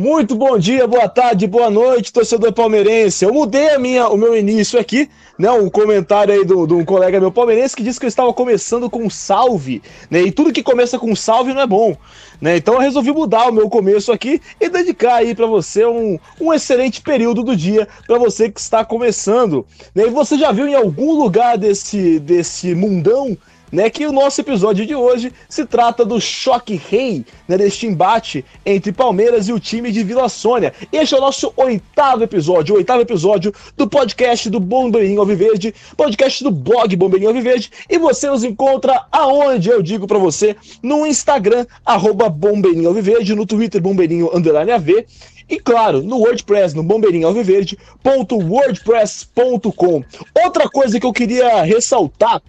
Muito bom dia, boa tarde, boa noite, torcedor palmeirense. Eu mudei a minha, o meu início aqui, né? Um comentário aí de um colega meu palmeirense que disse que eu estava começando com salve, né? E tudo que começa com salve não é bom, né? Então eu resolvi mudar o meu começo aqui e dedicar aí para você um, um excelente período do dia para você que está começando. Né? E você já viu em algum lugar desse, desse mundão né, que o nosso episódio de hoje se trata do choque rei, né, deste embate entre Palmeiras e o time de Vila Sônia. Este é o nosso oitavo episódio, o oitavo episódio do podcast do Bombeirinho Alviverde, podcast do blog Bombeirinho Alviverde, e você nos encontra aonde eu digo para você, no Instagram, arroba Bombeirinho Alviverde, no Twitter Bombeirinho Underline AV, e claro, no WordPress, no bombeirinhoalviverde.wordpress.com. Outra coisa que eu queria ressaltar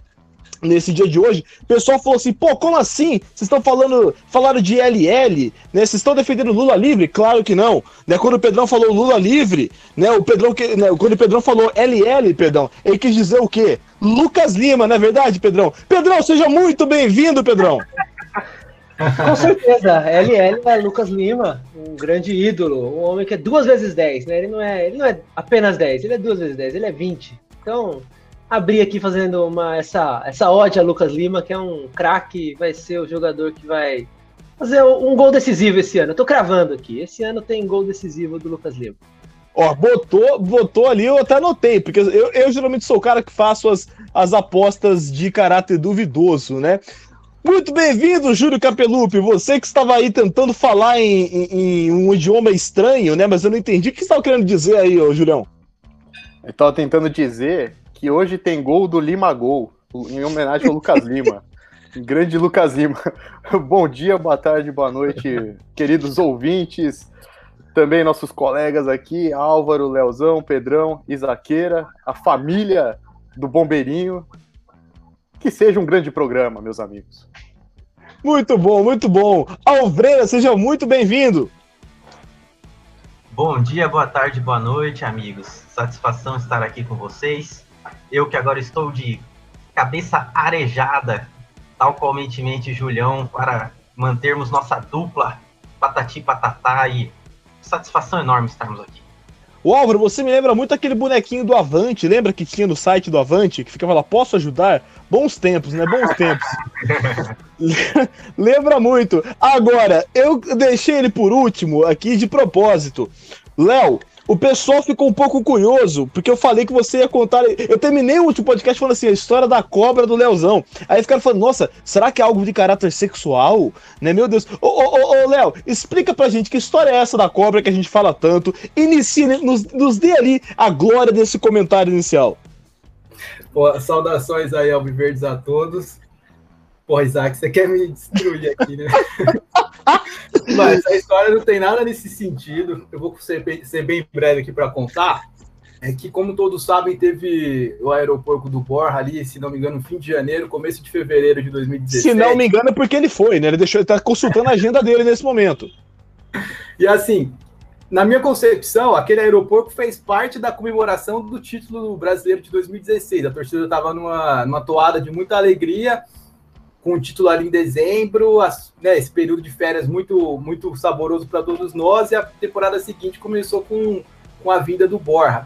nesse dia de hoje, o pessoal falou assim: pô, como assim? Vocês estão falando, falaram de LL, né? Vocês estão defendendo Lula livre? Claro que não. Né? Quando o Pedrão falou Lula livre, né? O Pedrão que, né? quando o Pedrão falou LL, perdão, ele quis dizer o quê? Lucas Lima, não é verdade, Pedrão? Pedrão, seja muito bem-vindo, Pedrão. Com certeza, LL é Lucas Lima, um grande ídolo, um homem que é duas vezes 10, né? Ele não é, ele não é apenas 10, ele é duas vezes 10, ele é 20. Então, abrir aqui fazendo uma, essa, essa ode a Lucas Lima, que é um craque, vai ser o jogador que vai fazer um gol decisivo esse ano. Eu tô cravando aqui. Esse ano tem gol decisivo do Lucas Lima. Ó, botou, botou ali, eu até anotei, porque eu, eu geralmente sou o cara que faço as, as apostas de caráter duvidoso, né? Muito bem-vindo, Júlio Capelupi. Você que estava aí tentando falar em, em, em, um idioma estranho, né? Mas eu não entendi. O que você estava querendo dizer aí, ô Julião? Eu estava tentando dizer que hoje tem gol do Lima Gol, em homenagem ao Lucas Lima. Grande Lucas Lima. Bom dia, boa tarde, boa noite, queridos ouvintes. Também nossos colegas aqui, Álvaro, Leozão, Pedrão, Isaqueira, a família do Bombeirinho. Que seja um grande programa, meus amigos. Muito bom, muito bom. Alvreira, seja muito bem-vindo. Bom dia, boa tarde, boa noite, amigos. Satisfação estar aqui com vocês. Eu que agora estou de cabeça arejada, tal qualmente Julião, para mantermos nossa dupla patati patatá e satisfação enorme estarmos aqui. O Álvaro, você me lembra muito aquele bonequinho do Avante, lembra que tinha no site do Avante, que ficava lá, posso ajudar? Bons tempos, né? Bons tempos. lembra muito. Agora, eu deixei ele por último aqui de propósito. Léo, o pessoal ficou um pouco curioso, porque eu falei que você ia contar. Eu terminei o último podcast falando assim, a história da cobra do Leozão. Aí ficaram falando, nossa, será que é algo de caráter sexual? Né, meu Deus. Ô, ô, ô, ô Léo, explica pra gente que história é essa da cobra que a gente fala tanto. Inicie, nos, nos dê ali a glória desse comentário inicial. Pô, saudações aí, Alviverdes, a todos. Porra, Isaac, você quer me destruir aqui, né? Mas a história não tem nada nesse sentido. Eu vou ser bem, ser bem breve aqui para contar. É que, como todos sabem, teve o aeroporto do Borra ali, se não me engano, fim de janeiro, começo de fevereiro de 2017. Se não me engano, é porque ele foi, né? Ele deixou, ele tá consultando a agenda dele nesse momento. E assim, na minha concepção, aquele aeroporto fez parte da comemoração do título brasileiro de 2016. A torcida estava numa, numa toada de muita alegria com o título ali em dezembro, as, né, esse período de férias muito, muito saboroso para todos nós, e a temporada seguinte começou com, com a vinda do Borja.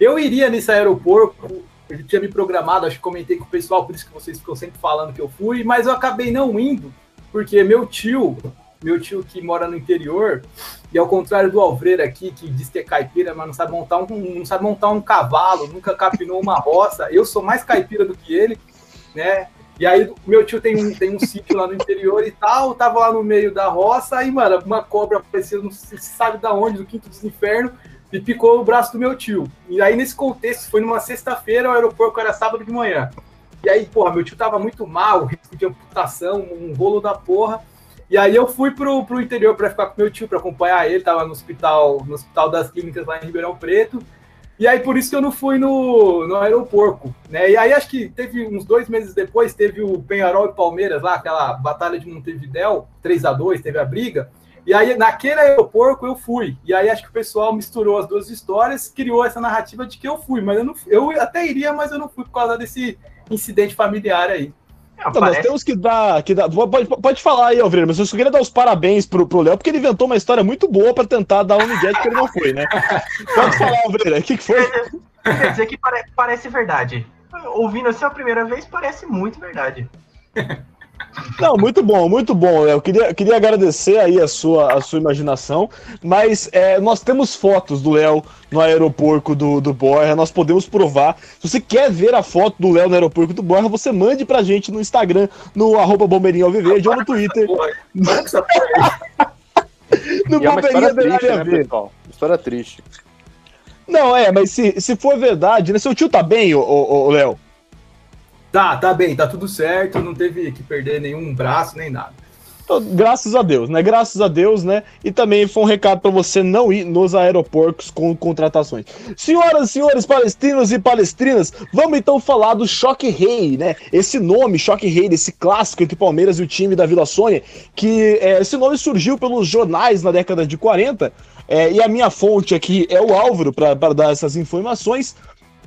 Eu iria nesse aeroporto, eu tinha me programado, acho que comentei com o pessoal, por isso que vocês ficam sempre falando que eu fui, mas eu acabei não indo, porque meu tio, meu tio que mora no interior, e ao contrário do Alvreira aqui, que diz que é caipira, mas não sabe montar um, não sabe montar um cavalo, nunca capinou uma roça, eu sou mais caipira do que ele, né? E aí, meu tio tem um, tem um sítio lá no interior e tal, tava lá no meio da roça, aí, mano, uma cobra apareceu, não se sabe da onde, do quinto dos infernos, e picou o braço do meu tio. E aí, nesse contexto, foi numa sexta-feira, o aeroporto era sábado de manhã. E aí, porra, meu tio tava muito mal, risco de amputação, um rolo da porra. E aí eu fui pro, pro interior para ficar com meu tio, para acompanhar ele, tava no hospital, no hospital das clínicas lá em Ribeirão Preto. E aí, por isso que eu não fui no, no aeroporto, né? E aí, acho que teve uns dois meses depois, teve o Penharol e Palmeiras lá, aquela batalha de Montevidéu, 3 a 2 teve a briga. E aí, naquele aeroporto, eu fui. E aí, acho que o pessoal misturou as duas histórias, criou essa narrativa de que eu fui. Mas eu, não, eu até iria, mas eu não fui por causa desse incidente familiar aí. Não, parece... Nós temos que dar, que dar. Pode, pode falar aí, Alvreiro, mas eu só queria dar os parabéns pro, pro Léo, porque ele inventou uma história muito boa para tentar dar um migué que ele não foi, né? Pode falar, Alvreiro, o que, que foi? Quer dizer que pare, parece verdade. Ouvindo assim a primeira vez, parece muito verdade. Não, muito bom, muito bom. Eu queria, queria agradecer aí a sua, a sua imaginação, mas é, nós temos fotos do Léo no aeroporto do, do Borja, nós podemos provar. Se você quer ver a foto do Léo no aeroporto do Borja, você mande pra gente no Instagram, no arroba Bombeirinho Alviverde ou no Twitter. no e é Bombeirinho triste, né, pessoal? História triste. Não, é, mas se, se for verdade, né? Seu tio tá bem, ô Léo? Tá, tá bem, tá tudo certo, não teve que perder nenhum braço nem nada. Então, graças a Deus, né? Graças a Deus, né? E também foi um recado para você não ir nos aeroportos com contratações. Senhoras e senhores palestinos e palestrinas, vamos então falar do Choque Rei, né? Esse nome, Choque Rei, desse clássico entre Palmeiras e o time da Vila Sônia, que é, esse nome surgiu pelos jornais na década de 40, é, e a minha fonte aqui é o Álvaro para dar essas informações.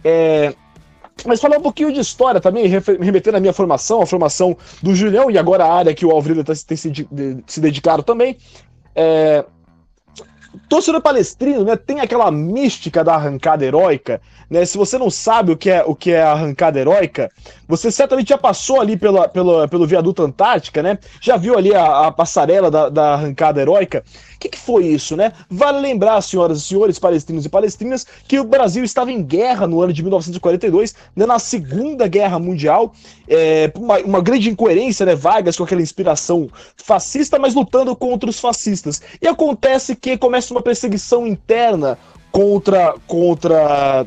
É, mas falar um pouquinho de história também, remetendo à minha formação, a formação do Julião e agora a área que o Alvrilo tá, tem se, se dedicado também. É, torcedor palestrino, né, tem aquela mística da arrancada heróica, né? Se você não sabe o que é o que é arrancada heróica, você certamente já passou ali pela, pela, pelo viaduto Antártica, né? Já viu ali a, a passarela da, da arrancada heróica? O que, que, foi isso, né? Vale lembrar, senhoras e senhores, palestrinos e palestrinas, que o Brasil estava em guerra no ano de 1942, né, na Segunda Guerra Mundial, é, uma, uma grande incoerência, né? Vargas com aquela inspiração fascista, mas lutando contra os fascistas. E acontece que começa uma perseguição interna contra contra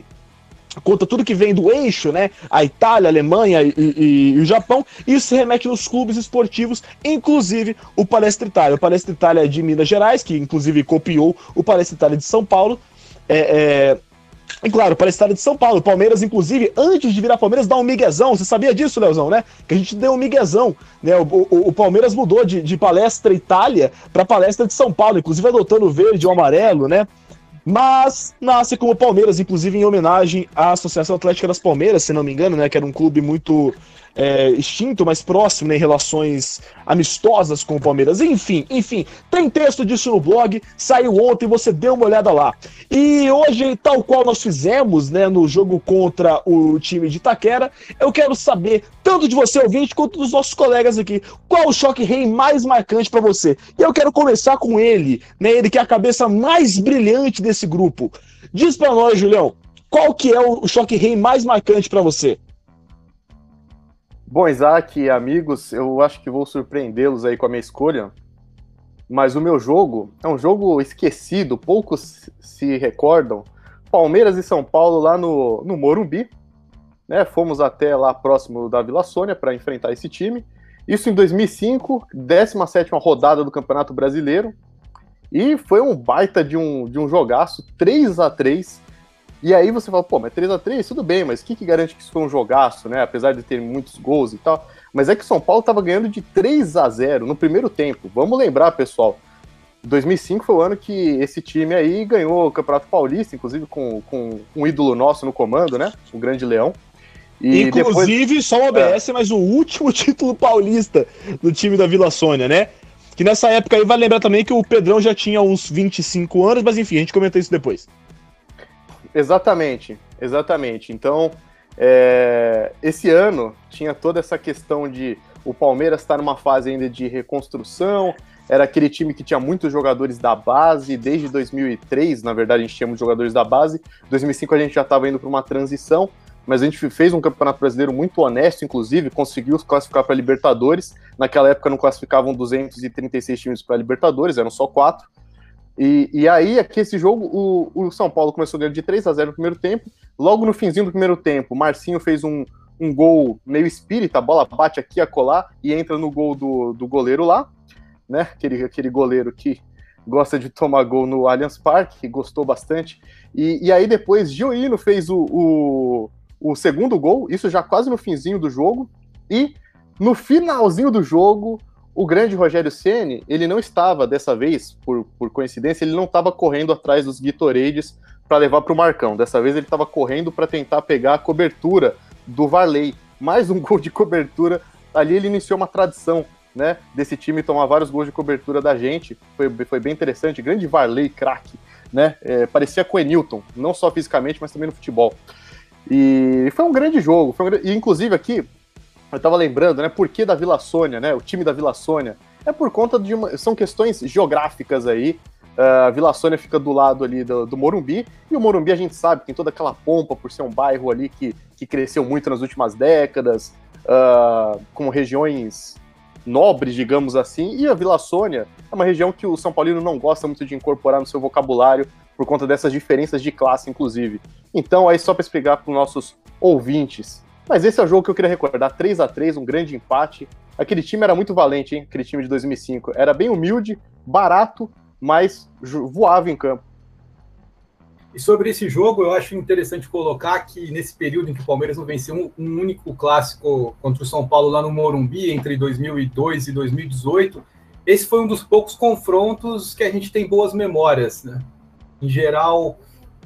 contra tudo que vem do eixo, né? A Itália, a Alemanha e, e, e, o Japão. Isso se remete nos clubes esportivos, inclusive o Palestra Itália. O Palestra Itália é de Minas Gerais, que inclusive copiou o Palestra Itália de São Paulo. É, é... E claro, para a Itália de São Paulo, Palmeiras, inclusive, antes de virar Palmeiras, dá um miguezão. Você sabia disso, Leozão, né? Que a gente deu um miguezão. Né? O, o, o Palmeiras mudou de, de palestra Itália para palestra de São Paulo, inclusive adotando o verde e o amarelo, né? Mas nasce como Palmeiras, inclusive em homenagem à Associação Atlética das Palmeiras, se não me engano, né, que era um clube muito é, extinto, mas próximo né, em relações amistosas com o Palmeiras. Enfim, enfim, tem texto disso no blog, saiu ontem, você deu uma olhada lá. E hoje, tal qual nós fizemos né, no jogo contra o time de Itaquera, eu quero saber, tanto de você ouvinte, quanto dos nossos colegas aqui, qual o choque rei mais marcante para você. E eu quero começar com ele, né, ele que é a cabeça mais brilhante desse grupo. Diz para nós, Julião, qual que é o choque rei mais marcante para você? Bom, Isaac amigos, eu acho que vou surpreendê-los aí com a minha escolha. Mas o meu jogo é um jogo esquecido, poucos se recordam. Palmeiras e São Paulo lá no, no Morumbi. Né? Fomos até lá próximo da Vila Sônia para enfrentar esse time. Isso em 2005, 17 rodada do Campeonato Brasileiro. E foi um baita de um, de um jogaço, 3 a 3 e aí você fala, pô, mas 3 a 3 tudo bem, mas o que, que garante que isso foi um jogaço, né? Apesar de ter muitos gols e tal. Mas é que o São Paulo estava ganhando de 3 a 0 no primeiro tempo. Vamos lembrar, pessoal. 2005 foi o ano que esse time aí ganhou o Campeonato Paulista, inclusive com, com um ídolo nosso no comando, né? O Grande Leão. E inclusive, depois... só o OBS, é. mas o último título paulista do time da Vila Sônia, né? Que nessa época aí vai lembrar também que o Pedrão já tinha uns 25 anos, mas enfim, a gente comenta isso depois. Exatamente, exatamente. Então, é, esse ano tinha toda essa questão de o Palmeiras estar numa fase ainda de reconstrução, era aquele time que tinha muitos jogadores da base, desde 2003, na verdade, a gente tinha muitos jogadores da base, 2005 a gente já estava indo para uma transição, mas a gente fez um campeonato brasileiro muito honesto, inclusive, conseguiu classificar para Libertadores, naquela época não classificavam 236 times para Libertadores, eram só quatro, e, e aí, aqui esse jogo, o, o São Paulo começou ganhando de 3 a 0 no primeiro tempo. Logo no finzinho do primeiro tempo, Marcinho fez um, um gol meio espírita, a bola bate aqui a colar e entra no gol do, do goleiro lá, né? Aquele, aquele goleiro que gosta de tomar gol no Allianz Parque, que gostou bastante. E, e aí depois Gioino fez o, o, o segundo gol, isso já quase no finzinho do jogo. E no finalzinho do jogo, o grande Rogério Ceni, ele não estava dessa vez, por, por coincidência, ele não estava correndo atrás dos Gatorades para levar para o Marcão. Dessa vez ele estava correndo para tentar pegar a cobertura do Varley. Mais um gol de cobertura ali ele iniciou uma tradição, né, desse time tomar vários gols de cobertura da gente. Foi, foi bem interessante. Grande Varley, craque, né? É, parecia com o Enilton, não só fisicamente, mas também no futebol. E foi um grande jogo. Um grande... E inclusive aqui, eu tava lembrando, né? Por que da Vila Sônia, né? O time da Vila Sônia. É por conta de uma. São questões geográficas aí. Uh, a Vila Sônia fica do lado ali do, do, Morumbi, e o Morumbi a gente sabe, tem toda aquela pompa por ser um bairro ali que, que cresceu muito nas últimas décadas, uh, com regiões nobres, digamos assim, e a Vila Sônia é uma região que o São Paulino não gosta muito de incorporar no seu vocabulário, por conta dessas diferenças de classe, inclusive. Então, aí só para explicar para os nossos ouvintes, mas esse é o jogo que eu queria recordar. 3 a 3 um grande empate. Aquele time era muito valente, hein? Aquele time de 2005. Era bem humilde, barato, mas voava em campo. E sobre esse jogo, eu acho interessante colocar que nesse período em que o Palmeiras não venceu um, um único clássico contra o São Paulo lá no Morumbi, entre 2002 e 2018, esse foi um dos poucos confrontos que a gente tem boas memórias. Né? Em geral,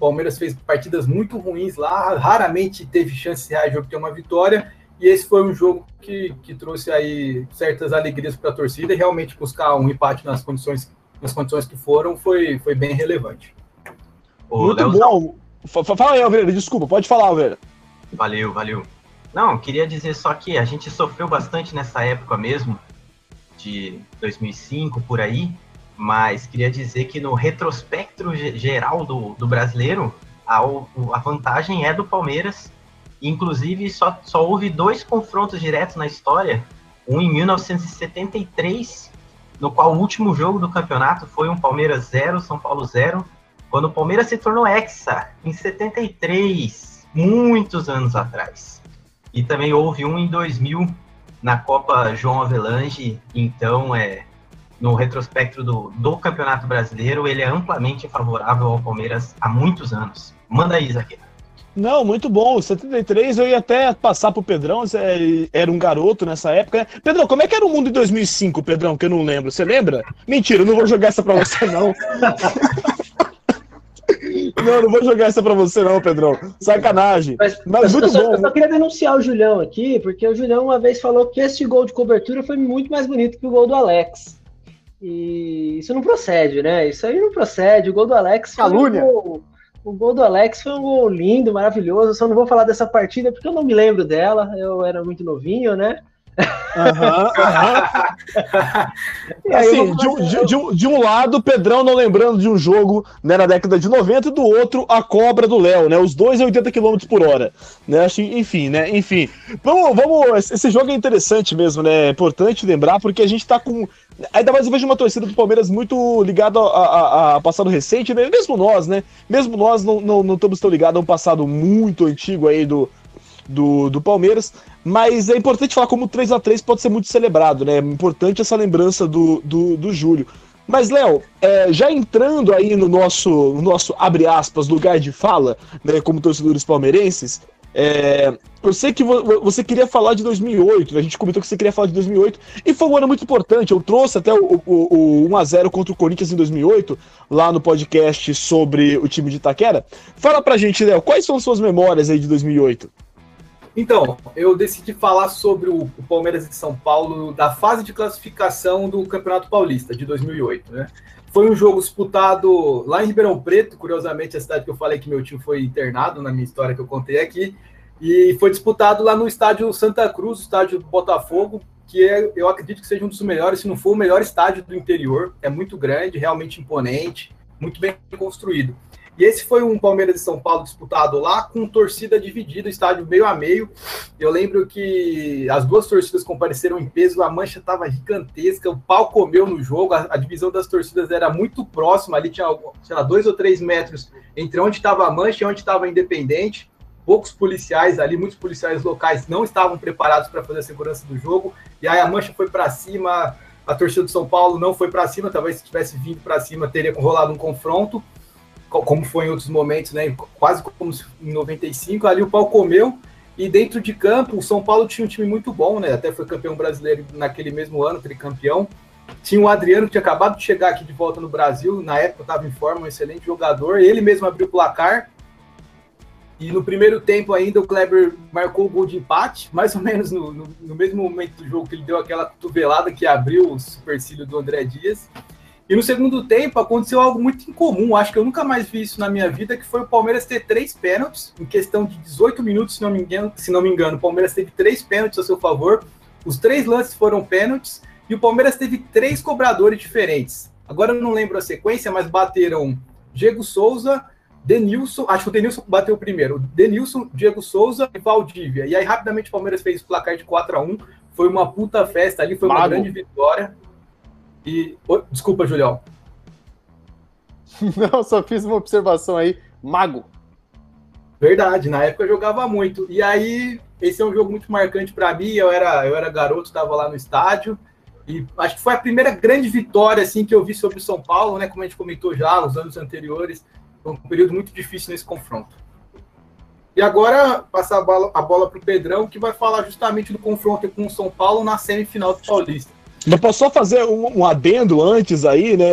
Palmeiras fez partidas muito ruins lá, raramente teve chance reais de obter uma vitória, e esse foi um jogo que, que trouxe aí certas alegrias para a torcida, e realmente buscar um empate nas condições, nas condições que foram foi, foi bem relevante. muito bom. Fala aí, Alveira, desculpa, pode falar, Alveira. Valeu, valeu. Não, queria dizer só que a gente sofreu bastante nessa época mesmo, de 2005 por aí, mas queria dizer que no retrospecto geral do, do brasileiro, a, a vantagem é do Palmeiras. Inclusive, só, só houve dois confrontos diretos na história. Um em 1973, no qual o último jogo do campeonato foi um Palmeiras 0, São Paulo 0, quando o Palmeiras se tornou hexa, em 73, muitos anos atrás. E também houve um em 2000, na Copa João Avelange, então é no retrospecto do, do Campeonato Brasileiro, ele é amplamente favorável ao Palmeiras há muitos anos. Manda aí, Zaqueira. Não, muito bom. 73 eu ia até passar pro Pedrão, era um garoto nessa época. Pedrão, como é que era o mundo em 2005, Pedrão, que eu não lembro? Você lembra? Mentira, eu não vou jogar essa pra você, não. Não, não vou jogar essa pra você, não, Pedrão. Sacanagem. Mas, Mas muito eu só, bom. Eu só queria denunciar o Julião aqui, porque o Julião uma vez falou que esse gol de cobertura foi muito mais bonito que o gol do Alex. E isso não procede, né? Isso aí não procede. O gol do Alex foi Calúnia. Um gol, o gol do Alex foi um gol lindo, maravilhoso. Eu só não vou falar dessa partida porque eu não me lembro dela. Eu era muito novinho, né? Uhum, uhum. assim, de, de, de, um, de, um lado, o Pedrão não lembrando de um jogo né, na década de 90, e do outro, a cobra do Léo, né? Os dois a 80 km por hora. Né? Enfim, né? Enfim. Vamos, vamos. Esse jogo é interessante mesmo, né? É importante lembrar, porque a gente tá com. Ainda mais eu vejo uma torcida do Palmeiras muito ligada a, a, passado recente, né? Mesmo nós, né? Mesmo nós não, não, não estamos tão ligados a um passado muito antigo aí do, do, do Palmeiras, mas é importante falar como o 3 a 3 pode ser muito celebrado, né? É importante essa lembrança do, do, do Júlio. Mas, Léo, é, já entrando aí no nosso, no nosso, abre aspas, lugar de fala, né, como torcedores palmeirenses, é, eu sei que vo você queria falar de 2008, né? a gente comentou que você queria falar de 2008, e foi um ano muito importante. Eu trouxe até o, o, o 1x0 contra o Corinthians em 2008, lá no podcast sobre o time de Itaquera. Fala pra gente, Léo, quais são suas memórias aí de 2008? Então, eu decidi falar sobre o, Palmeiras de São Paulo da fase de classificação do Campeonato Paulista de 2008, né? Foi um jogo disputado lá em Ribeirão Preto, curiosamente a cidade que eu falei que meu time foi internado na minha história que eu contei aqui, e foi disputado lá no estádio Santa Cruz, estádio do Botafogo, que é, eu acredito que seja um dos melhores, se não for o melhor estádio do interior. É muito grande, realmente imponente, muito bem construído. E esse foi um Palmeiras de São Paulo disputado lá com torcida dividida, estádio meio a meio. Eu lembro que as duas torcidas compareceram em peso, a mancha estava gigantesca, o pau comeu no jogo, a, a, divisão das torcidas era muito próxima, ali tinha, sei lá, dois ou três metros entre onde estava a mancha e onde estava a Independente. Poucos policiais ali, muitos policiais locais não estavam preparados para fazer a segurança do jogo, e aí a mancha foi para cima, a torcida do São Paulo não foi para cima, talvez se tivesse vindo para cima teria rolado um confronto como foi em outros momentos, né? Quase como em 95, ali o pau comeu. E dentro de campo, o São Paulo tinha um time muito bom, né? Até foi campeão brasileiro naquele mesmo ano, tricampeão. Tinha o Adriano, que tinha acabado de chegar aqui de volta no Brasil, na época estava em forma, um excelente jogador. Ele mesmo abriu o placar. E no primeiro tempo ainda o Kleber marcou o gol de empate, mais ou menos no, no, no mesmo momento do jogo que ele deu aquela cotovelada que abriu o supercílio do André Dias. E no segundo tempo aconteceu algo muito incomum, acho que eu nunca mais vi isso na minha vida, que foi o Palmeiras ter três pênaltis em questão de 18 minutos, se não me engano. Se não me engano, o Palmeiras teve três pênaltis a seu favor. Os três lances foram pênaltis e o Palmeiras teve três cobradores diferentes. Agora eu não lembro a sequência, mas bateram Diego Souza, Denilson, acho que o Denilson bateu primeiro. Denilson, Diego Souza e Valdívia. E aí rapidamente o Palmeiras fez o placar de 4 a 1 Foi uma puta festa ali, foi Mago. uma grande vitória. E. Desculpa, Julião. Não, só fiz uma observação aí. Mago. Verdade, na época eu jogava muito. E aí, esse é um jogo muito marcante para mim. Eu era, eu era garoto, estava lá no estádio. E acho que foi a primeira grande vitória assim que eu vi sobre o São Paulo, né? Como a gente comentou já nos anos anteriores. Foi um período muito difícil nesse confronto. E agora, passar a bola, a bola para o Pedrão, que vai falar justamente do confronto com o São Paulo na semifinal do Paulista. Mas posso só fazer um, um, adendo antes aí, né?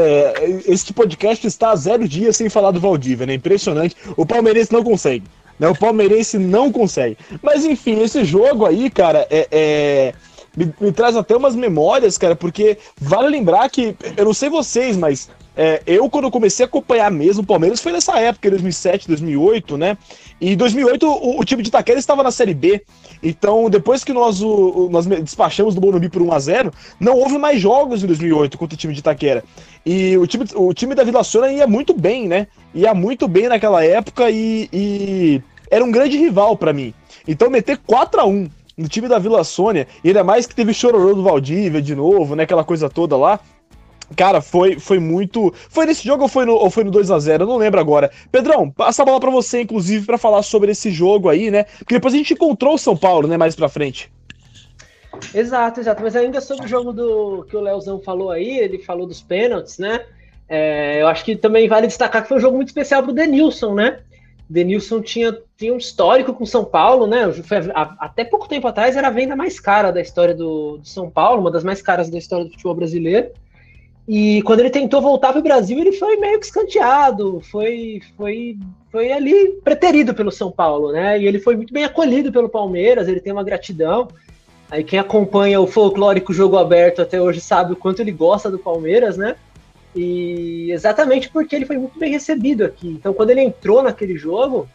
Esse podcast está há zero dias sem falar do Valdívia, né? Impressionante. O palmeirense não consegue. Né? O palmeirense não consegue. Mas enfim, esse jogo aí, cara, é, é me, me, traz até umas memórias, cara, porque vale lembrar que, eu não sei vocês, mas é, eu, quando comecei a acompanhar mesmo o Palmeiras, foi nessa época, 2007, 2008, né? E em 2008 o, o time de Itaquera estava na Série B. Então, depois que nós, o, nós despachamos do Morumbi por 1x0, não houve mais jogos em 2008 contra o time de Itaquera. E o time, o time da Vila Sônia ia muito bem, né? Ia muito bem naquela época e, e era um grande rival para mim. Então, meter 4 a 1 no time da Vila Sônia, e ainda mais que teve chororô do Valdívia de novo, né? Aquela coisa toda lá. Cara, foi, foi muito. Foi nesse jogo ou foi no, ou foi no 2x0? Eu não lembro agora. Pedrão, passa a bola para você, inclusive, para falar sobre esse jogo aí, né? Porque depois a gente encontrou o São Paulo, né? Mais pra frente. Exato, exato. Mas ainda sobre o jogo do que o Leozão falou aí, ele falou dos pênaltis, né? É, eu acho que também vale destacar que foi um jogo muito especial pro Denilson, né? Denilson tinha, tinha um histórico com São Paulo, né? Foi, a, até pouco tempo atrás era a venda mais cara da história do, do São Paulo, uma das mais caras da história do futebol brasileiro. E quando ele tentou voltar para o Brasil, ele foi meio que escanteado, foi, foi, foi ali preterido pelo São Paulo, né? E ele foi muito bem acolhido pelo Palmeiras, ele tem uma gratidão. Aí quem acompanha o folclórico jogo aberto até hoje sabe o quanto ele gosta do Palmeiras, né? E exatamente porque ele foi muito bem recebido aqui. Então, quando ele entrou naquele jogo,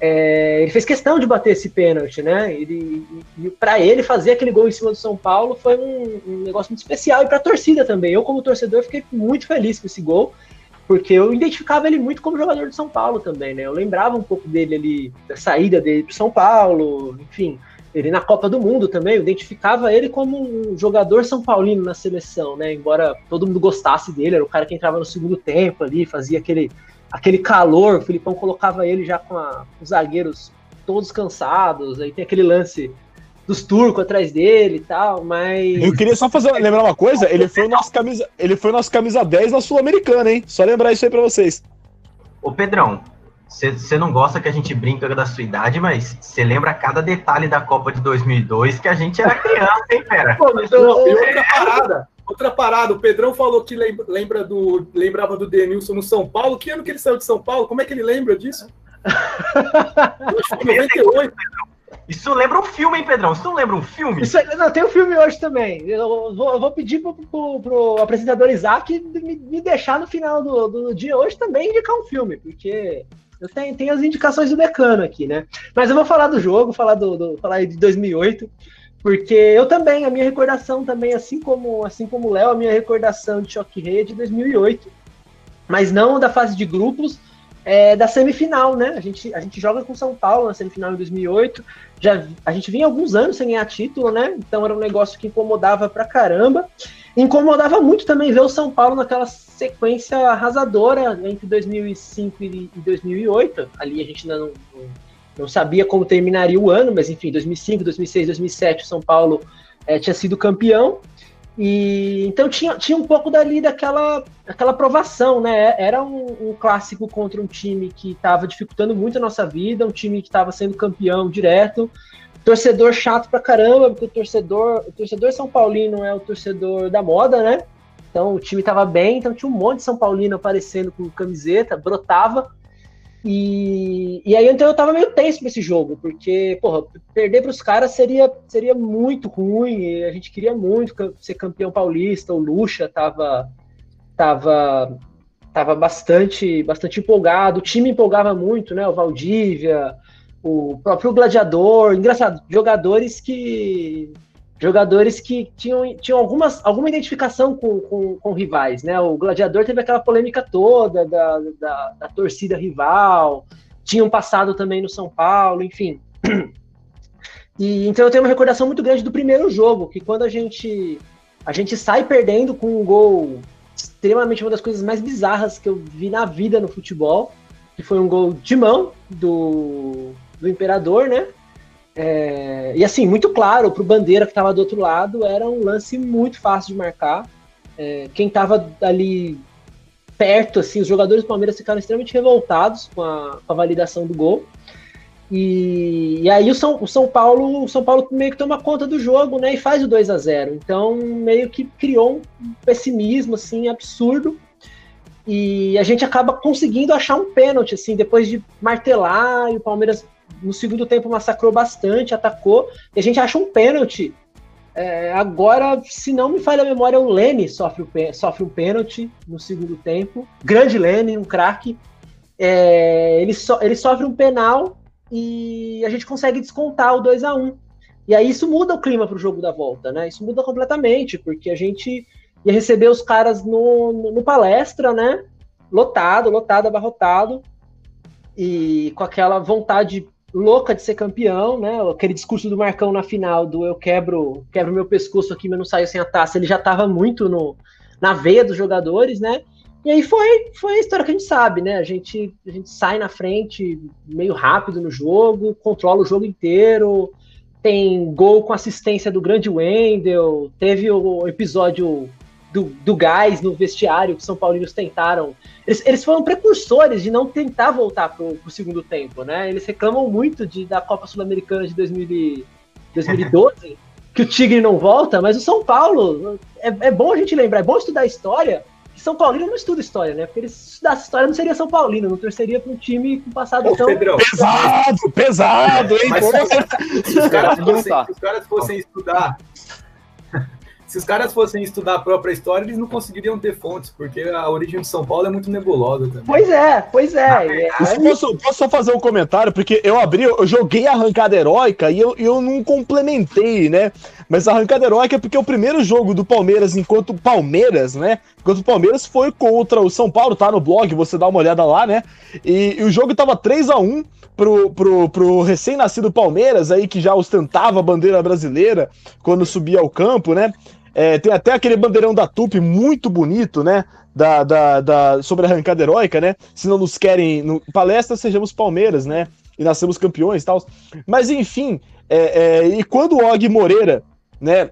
é, ele fez questão de bater esse pênalti, né? Ele, e, para ele fazer aquele gol em cima do São Paulo foi um, um negócio muito especial e para a torcida também. Eu, como torcedor, fiquei muito feliz com esse gol, porque eu identificava ele muito como jogador de São Paulo também, né? Eu lembrava um pouco dele ali, da saída dele para São Paulo, enfim, ele na Copa do Mundo também, eu identificava ele como um jogador São Paulino na seleção, né? Embora todo mundo gostasse dele, era o cara que entrava no segundo tempo ali, fazia aquele aquele calor, o Filipão colocava ele já com a, os zagueiros todos cansados, aí tem aquele lance dos turcos atrás dele e tal, mas. Eu queria só fazer, lembrar uma coisa, ele foi o nosso camisa, ele foi o nosso camisa 10 na Sul-Americana, hein? Só lembrar isso aí pra vocês. Ô Pedrão, você não gosta que a gente brinca da sua idade, mas você lembra cada detalhe da Copa de 2002 que a gente era criança, hein, fera? Pô, mas eu, outra parada, Outra parada, o Pedrão falou que lembra do, lembrava do Denilson no São Paulo. Que ano que ele saiu de São Paulo? Como é que ele lembra disso? Acho que 98. Isso lembra um filme, hein, Pedrão? Isso não lembra um filme? Isso, não, tem um filme hoje também. Eu vou, eu vou pedir pro, pro, pro, apresentador Isaac me, me deixar no final do, do dia hoje também indicar um filme, porque eu tenho, tenho as indicações do decano aqui, né? Mas eu vou falar do jogo, falar do, do falar de 2008. Porque eu também, a minha recordação também, assim como assim como o Léo, a minha recordação de Choque Rei é de 2008. Mas não da fase de grupos, é, da semifinal, né? A gente, a gente joga com São Paulo na semifinal em 2008. Já, a gente vinha alguns anos sem ganhar título, né? Então era um negócio que incomodava pra caramba. Incomodava muito também ver o São Paulo naquela sequência arrasadora entre 2005 e 2008. Ali a gente ainda não, não não sabia como terminaria o ano, mas enfim, 2005, 2006, 2007, o São Paulo é, tinha sido campeão. E então tinha, tinha um pouco dali daquela aquela aprovação, né? Era um, um clássico contra um time que estava dificultando muito a nossa vida, um time que estava sendo campeão direto. Torcedor chato pra caramba, porque o torcedor, o torcedor São Paulino é o torcedor da moda, né? Então o time estava bem, então tinha um monte de São Paulino aparecendo com camiseta, brotava. E, e aí então eu tava meio tenso pra esse jogo, porque, porra, perder pros caras seria, seria muito ruim, a gente queria muito ser campeão paulista, o Lucha tava, tava, tava bastante, bastante empolgado, o time empolgava muito, né, o Valdívia, o próprio Gladiador, engraçado, jogadores que jogadores que tinham, tinham algumas, alguma identificação com, com, com, rivais, né? O Gladiador teve aquela polêmica toda da, da, da torcida rival, tinham passado também no São Paulo, enfim. E, então eu tenho uma recordação muito grande do primeiro jogo, que quando a gente a gente sai perdendo com um gol extremamente uma das coisas mais bizarras que eu vi na vida no futebol, que foi um gol de mão do, do Imperador, né? É, e assim, muito claro para o Bandeira que estava do outro lado, era um lance muito fácil de marcar. É, quem estava ali perto, assim, os jogadores do Palmeiras ficaram extremamente revoltados com a, com a validação do gol. E, e, aí o São, o São Paulo, o São Paulo meio que toma conta do jogo, né, e faz o 2 a 0. Então, meio que criou um pessimismo assim absurdo. E a gente acaba conseguindo achar um pênalti assim, depois de martelar e o Palmeiras no segundo tempo massacrou bastante, atacou, e a gente acha um pênalti. É, agora, se não me falha a memória, o Lene sofre, sofre um pênalti no segundo tempo. Grande Lene, um craque. É, ele, so, ele sofre um penal e a gente consegue descontar o 2 a 1 E aí isso muda o clima para o jogo da volta, né? Isso muda completamente, porque a gente ia receber os caras no, no, no palestra, né? Lotado, lotado, abarrotado, e com aquela vontade louca de ser campeão, né? Aquele discurso do Marcão na final do eu quebro, quebro meu pescoço aqui, mas não saio sem a taça. Ele já estava muito no, na veia dos jogadores, né? E aí foi, foi a história que a gente sabe, né? A gente, a gente sai na frente meio rápido no jogo, controla o jogo inteiro, tem gol com assistência do grande Wendel, teve o episódio do, do gás no vestiário que São Paulinos tentaram. Eles, eles foram precursores de não tentar voltar pro, pro segundo tempo, né? Eles reclamam muito de, da Copa Sul-Americana de 2000, 2012, que o Tigre não volta, mas o São Paulo, é, é bom a gente lembrar, é bom estudar história, que São Paulino não estuda história, né? Porque se estudasse história não seria São Paulino, não torceria para um time com passado Ô, tão... Pedrão, pesado, pesado, hein? Mas, se, os caras fossem, se os caras fossem estudar se os caras fossem estudar a própria história, eles não conseguiriam ter fontes, porque a origem de São Paulo é muito nebulosa também. Pois é, pois é. é posso, posso, só fazer um comentário? Porque eu abri, eu joguei a arrancada heróica e eu, eu não complementei, né? Mas a arrancada heróica é porque o primeiro jogo do Palmeiras, enquanto Palmeiras, né? Enquanto o Palmeiras foi contra o São Paulo, tá no blog, você dá uma olhada lá, né? E, e o jogo tava 3 a 1 pro, pro, pro recém-nascido Palmeiras aí, que já ostentava a bandeira brasileira quando subia ao campo, né? É, tem até aquele bandeirão da Tupi muito bonito, né? Da, da, da, sobre a arrancada heróica, né? Se não nos querem no palestra, sejamos Palmeiras, né? E nascemos campeões e tal. Mas enfim, é, é, e quando o Og Moreira, né?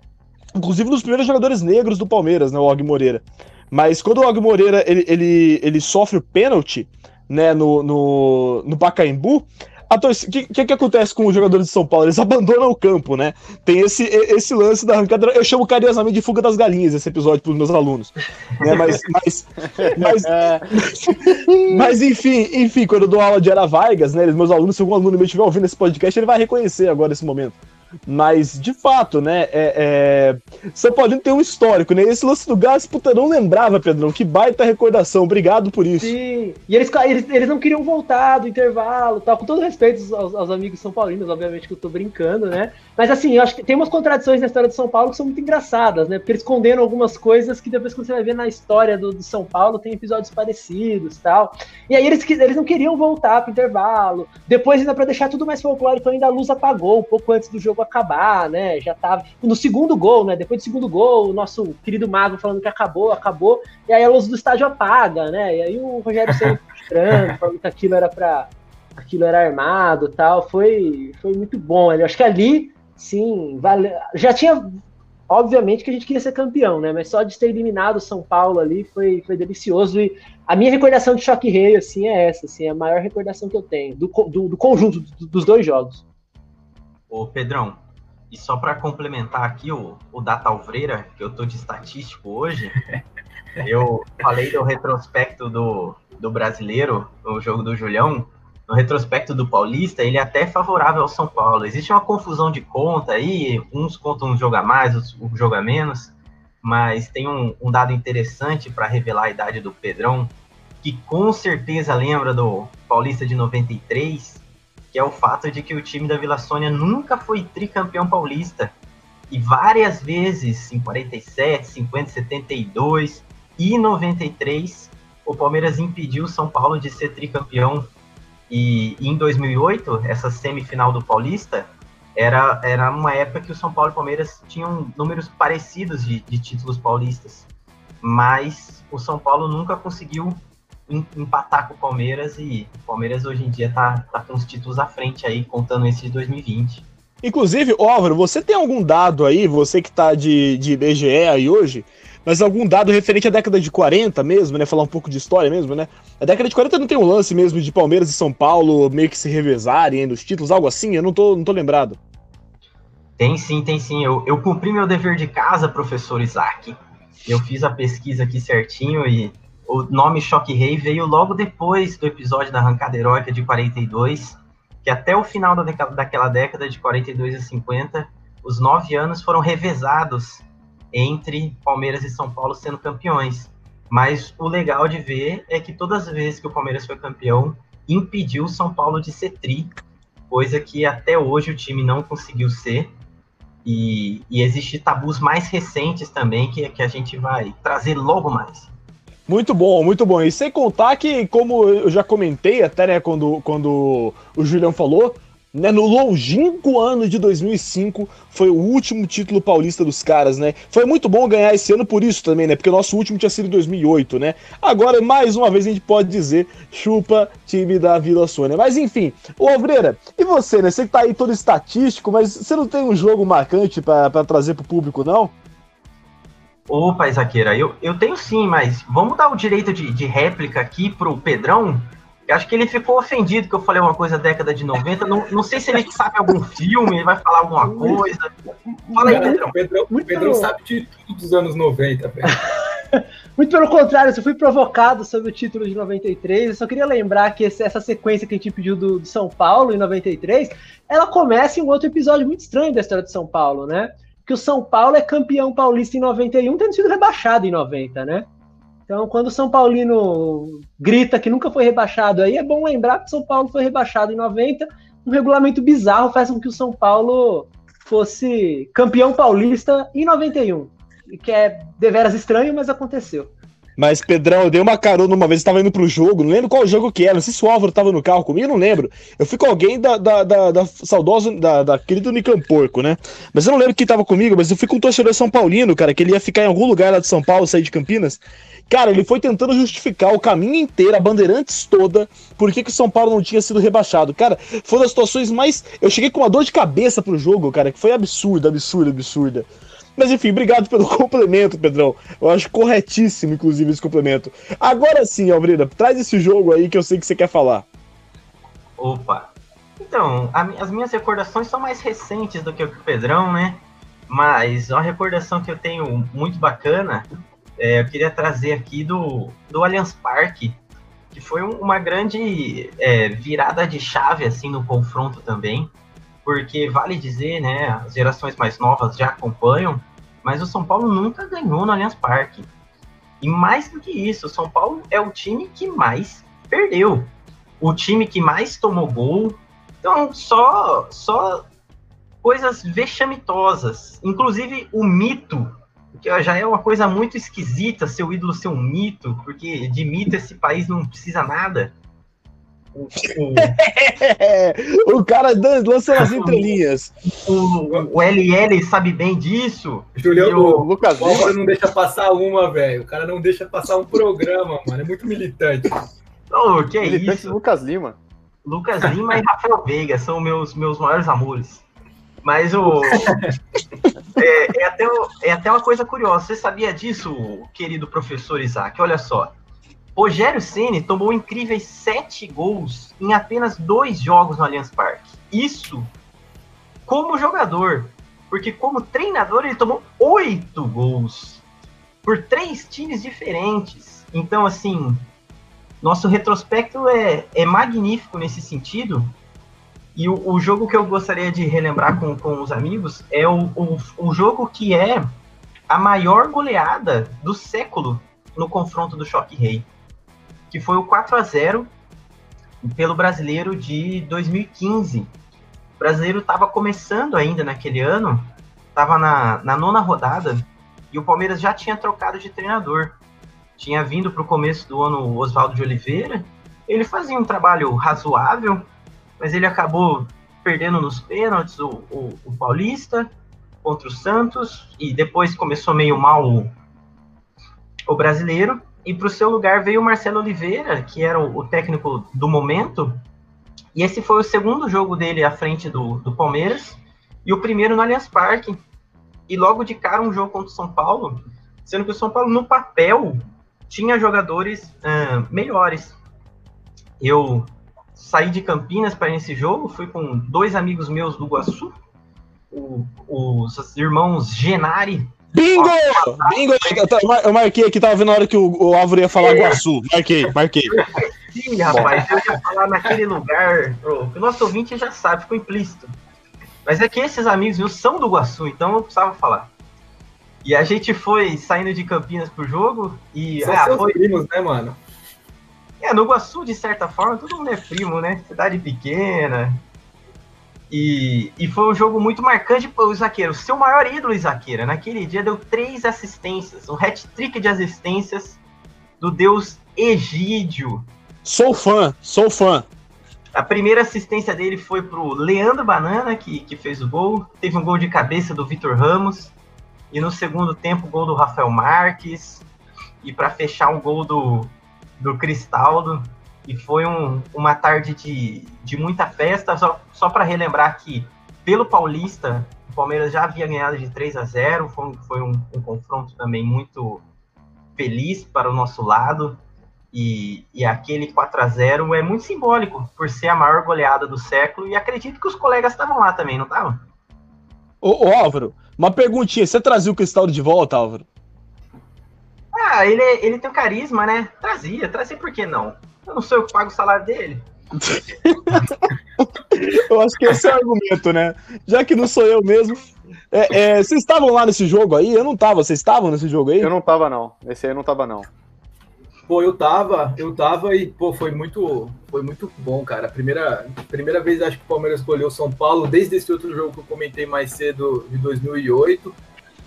Inclusive nos primeiros jogadores negros do Palmeiras, né? O Og Moreira. Mas quando o Og Moreira ele, ele, ele sofre o pênalti, né? No, no, no Pacaembu, o que, que, que, acontece com os jogadores de São Paulo? Eles abandonam o campo, né? Tem esse, esse lance da arrancada. Eu chamo carinhosamente de fuga das galinhas esse episódio para os meus alunos. Né? Mas, mas, mas, mas, enfim, enfim, quando eu dou aula de Era Vargas, né? Meus alunos, se algum aluno meu estiver ouvindo esse podcast, ele vai reconhecer agora esse momento. Mas, de fato, né? É, é... São Paulino tem um histórico, né? Esse lance do gás, puta, não lembrava, Pedrão. Que baita recordação. Obrigado por isso. Sim. E eles, eles, eles não queriam voltar do intervalo tal. Com todo respeito aos, aos amigos são paulinos, obviamente que eu tô brincando, né? Mas assim, eu acho que tem umas contradições na história de São Paulo que são muito engraçadas, né? Porque eles condenam algumas coisas que depois, quando você vai ver na história do, do São Paulo, tem episódios parecidos tal. E aí eles, eles não queriam voltar pro intervalo. Depois, ainda pra deixar tudo mais folclórico, ainda a luz apagou um pouco antes do jogo jogo acabar, né? Já tava no segundo gol, né? Depois do segundo gol, o nosso querido Mago falando que acabou, acabou, e aí a luz do estádio apaga, né? E aí o Rogério sempre frustrando, falando que aquilo era para aquilo era armado, tal. Foi foi muito bom. Eu acho que ali, sim, vale, já tinha obviamente que a gente queria ser campeão, né? Mas só de ter eliminado o São Paulo ali foi, foi delicioso. E a minha recordação de Choque Rei, assim, é essa, assim, é a maior recordação que eu tenho do, do, do conjunto dos dois jogos. Ô, Pedrão, e só para complementar aqui o, o Data Alvreira, que eu tô de estatístico hoje, eu falei do retrospecto do, do brasileiro, no jogo do Julião, no retrospecto do Paulista, ele é até favorável ao São Paulo. Existe uma confusão de conta aí, uns contam um jogo a mais, outros um jogo a menos, mas tem um, um dado interessante para revelar a idade do Pedrão, que com certeza lembra do Paulista de 93, que é o fato de que o time da Vila Sônia nunca foi tricampeão paulista. E várias vezes, em 47, 50, 72 e 93, o Palmeiras impediu o São Paulo de ser tricampeão e, em 2008, essa semifinal do Paulista, era, era uma época que o São Paulo e o Palmeiras tinham números parecidos de, de títulos paulistas. Mas o São Paulo nunca conseguiu empatar com o Palmeiras e o Palmeiras hoje em dia tá, tá com os títulos à frente aí, contando esse de 2020. Inclusive, Álvaro, você tem algum dado aí, você que tá de, de IBGE aí hoje, mas algum dado referente à década de 40 mesmo, né? Falar um pouco de história mesmo, né? A década de 40 não tem um lance mesmo de Palmeiras e São Paulo meio que se revezarem nos títulos, algo assim? Eu não tô, não tô lembrado. Tem sim, tem sim. Eu, eu cumpri meu dever de casa, professor Isaac. Eu fiz a pesquisa aqui certinho e o nome Choque Rei veio logo depois do episódio da arrancada heróica de 42, que até o final da daquela década de 42 a 50, os nove anos foram revezados entre Palmeiras e São Paulo sendo campeões. Mas o legal de ver é que todas as vezes que o Palmeiras foi campeão, impediu o São Paulo de ser tri, coisa que até hoje o time não conseguiu ser. E, e existem tabus mais recentes também que, que a gente vai trazer logo mais. Muito bom, muito bom. E sem contar que, como eu já comentei até, né, quando, quando o Julião falou, né, no longínquo ano de 2005 foi o último título paulista dos caras, né? Foi muito bom ganhar esse ano por isso também, né? Porque o nosso último tinha sido em 2008, né? Agora, mais uma vez, a gente pode dizer chupa time da Vila Sônia. Mas enfim, o Obreira, e você, né? Você que tá aí todo estatístico, mas você não tem um jogo marcante para trazer pro público, não? Opa, Isaqueira, eu, eu tenho sim, mas vamos dar o direito de, de réplica aqui pro Pedrão, eu acho que ele ficou ofendido que eu falei uma coisa da década de 90. Não, não sei se ele sabe algum filme, ele vai falar alguma coisa. Fala aí, Pedrão. Pedrão, Pedrão sabe de tudo dos anos 90, velho. Muito pelo contrário, eu fui provocado sobre o título de 93. Eu só queria lembrar que essa sequência que a gente pediu do, do, São Paulo em 93, ela começa em um outro episódio muito estranho da história de São Paulo, né? Que o São Paulo é campeão paulista em 91, tendo sido rebaixado em 90, né? Então, quando o São Paulino grita que nunca foi rebaixado, aí é bom lembrar que o São Paulo foi rebaixado em 90. Um regulamento bizarro faz com que o São Paulo fosse campeão paulista em 91. Que é deveras estranho, mas aconteceu. Mas, Pedrão, eu dei uma carona uma vez, estava indo pro jogo, não lembro qual jogo que era, não sei se o Álvaro tava no carro comigo, não lembro. Eu fui com alguém da, da, da, da saudosa, da, da querida Unicamp Porco, né? Mas eu não lembro quem tava comigo, mas eu fui com um torcedor São Paulino, cara, que ele ia ficar em algum lugar lá de São Paulo, sair de Campinas. Cara, ele foi tentando justificar o caminho inteiro, a Bandeirantes toda, por que, que o São Paulo não tinha sido rebaixado. Cara, foi das situações mais. Eu cheguei com uma dor de cabeça pro jogo, cara, que foi absurda, absurda, absurda. Mas enfim, obrigado pelo complemento, Pedrão. Eu acho corretíssimo, inclusive, esse complemento. Agora sim, Albrida, traz esse jogo aí que eu sei que você quer falar. Opa. Então, a, as minhas recordações são mais recentes do que o Pedrão, né? Mas uma recordação que eu tenho muito bacana é, eu queria trazer aqui do, do Allianz Parque, que foi um, uma grande é, virada de chave assim no confronto também, porque vale dizer, né, as gerações mais novas já acompanham, mas o São Paulo nunca ganhou no Allianz Parque. E mais do que isso, o São Paulo é o time que mais perdeu, o time que mais tomou gol. Então, só só coisas vexamitosas. Inclusive o mito que já é uma coisa muito esquisita seu ídolo ser um mito, porque de mito esse país não precisa nada. O, o... o cara lança as entrelinhas. O, o, LL sabe bem disso. Julião, o Lucas Lima não deixa passar uma, velho. O cara não deixa passar um programa, mano. É muito militante. Oh, que é militante isso? Lucas Lima. Lucas Lima e Rafael Veiga são meus, meus maiores amores. Mas o. é, é, até, é até uma coisa curiosa. Você sabia disso, querido professor Isaac? Olha só. Rogério Ceni tomou incríveis sete gols em apenas dois jogos no Allianz Parque. Isso como jogador. Porque como treinador ele tomou oito gols por três times diferentes. Então, assim, nosso retrospecto é, é magnífico nesse sentido. E o, o jogo que eu gostaria de relembrar com, com os amigos é o, o, o jogo que é a maior goleada do século no confronto do Choque Rei, que foi o 4 a 0 pelo brasileiro de 2015. O brasileiro estava começando ainda naquele ano, estava na, na nona rodada, e o Palmeiras já tinha trocado de treinador. Tinha vindo para o começo do ano o Oswaldo de Oliveira. Ele fazia um trabalho razoável, mas ele acabou perdendo nos pênaltis o, o, o Paulista contra o Santos, e depois começou meio mal o, o brasileiro. E para o seu lugar veio o Marcelo Oliveira, que era o, técnico do momento, e esse foi o segundo jogo dele à frente do, do Palmeiras, e o primeiro no Allianz Parque. E logo de cara um jogo contra o São Paulo, sendo que o São Paulo no papel tinha jogadores uh, melhores. Eu saí de Campinas para esse jogo, fui com dois amigos meus do Iguaçu, o, os irmãos Genari. Bingo! Bingo! Eu marquei aqui, tava vendo a hora que o, o Álvaro ia falar Iguaçu. Marquei, marquei. Sim, rapaz, eu ia falar naquele lugar. O nosso ouvinte já sabe, ficou implícito. Mas é que esses amigos meus são do Iguaçu, então eu precisava falar. E a gente foi saindo de Campinas pro jogo e. São ah, seus foi... primos, né, mano? É, no Iguaçu, de certa forma, todo mundo é primo, né? Cidade pequena. E, e foi um jogo muito marcante para o Zaqueiro. Seu maior ídolo, Zaqueira, naquele dia deu três assistências, um hat-trick de assistências do deus Egídio. Sou fã, sou fã. A primeira assistência dele foi pro Leandro Banana, que, que fez o gol. Teve um gol de cabeça do Vitor Ramos. E no segundo tempo, gol do Rafael Marques. E para fechar, um gol do, do Cristaldo. E foi um, uma tarde de, de muita festa. Só, só para relembrar que, pelo Paulista, o Palmeiras já havia ganhado de 3 a 0 Foi, foi um, um confronto também muito feliz para o nosso lado. E, e, aquele 4 a 0 é muito simbólico por ser a maior goleada do século e acredito que os colegas estavam lá também, não estavam? Ô, ô, Álvaro, uma perguntinha. Você trazia o Cristaldo de volta, Álvaro? Ah, ele, ele tem um carisma, né? Trazia, trazia por que não? Eu não sou eu que pago o salário dele. eu acho que esse é o argumento, né? Já que não sou eu mesmo. É, é, vocês estavam lá nesse jogo aí? Eu não tava. Vocês estavam nesse jogo aí? Eu não tava, não. Esse aí eu não tava, não. Pô, eu tava, eu tava e, pô, foi muito, foi muito bom, cara. Primeira, primeira vez acho que o Palmeiras escolheu São Paulo, desde esse outro jogo que eu comentei mais cedo, de 2008.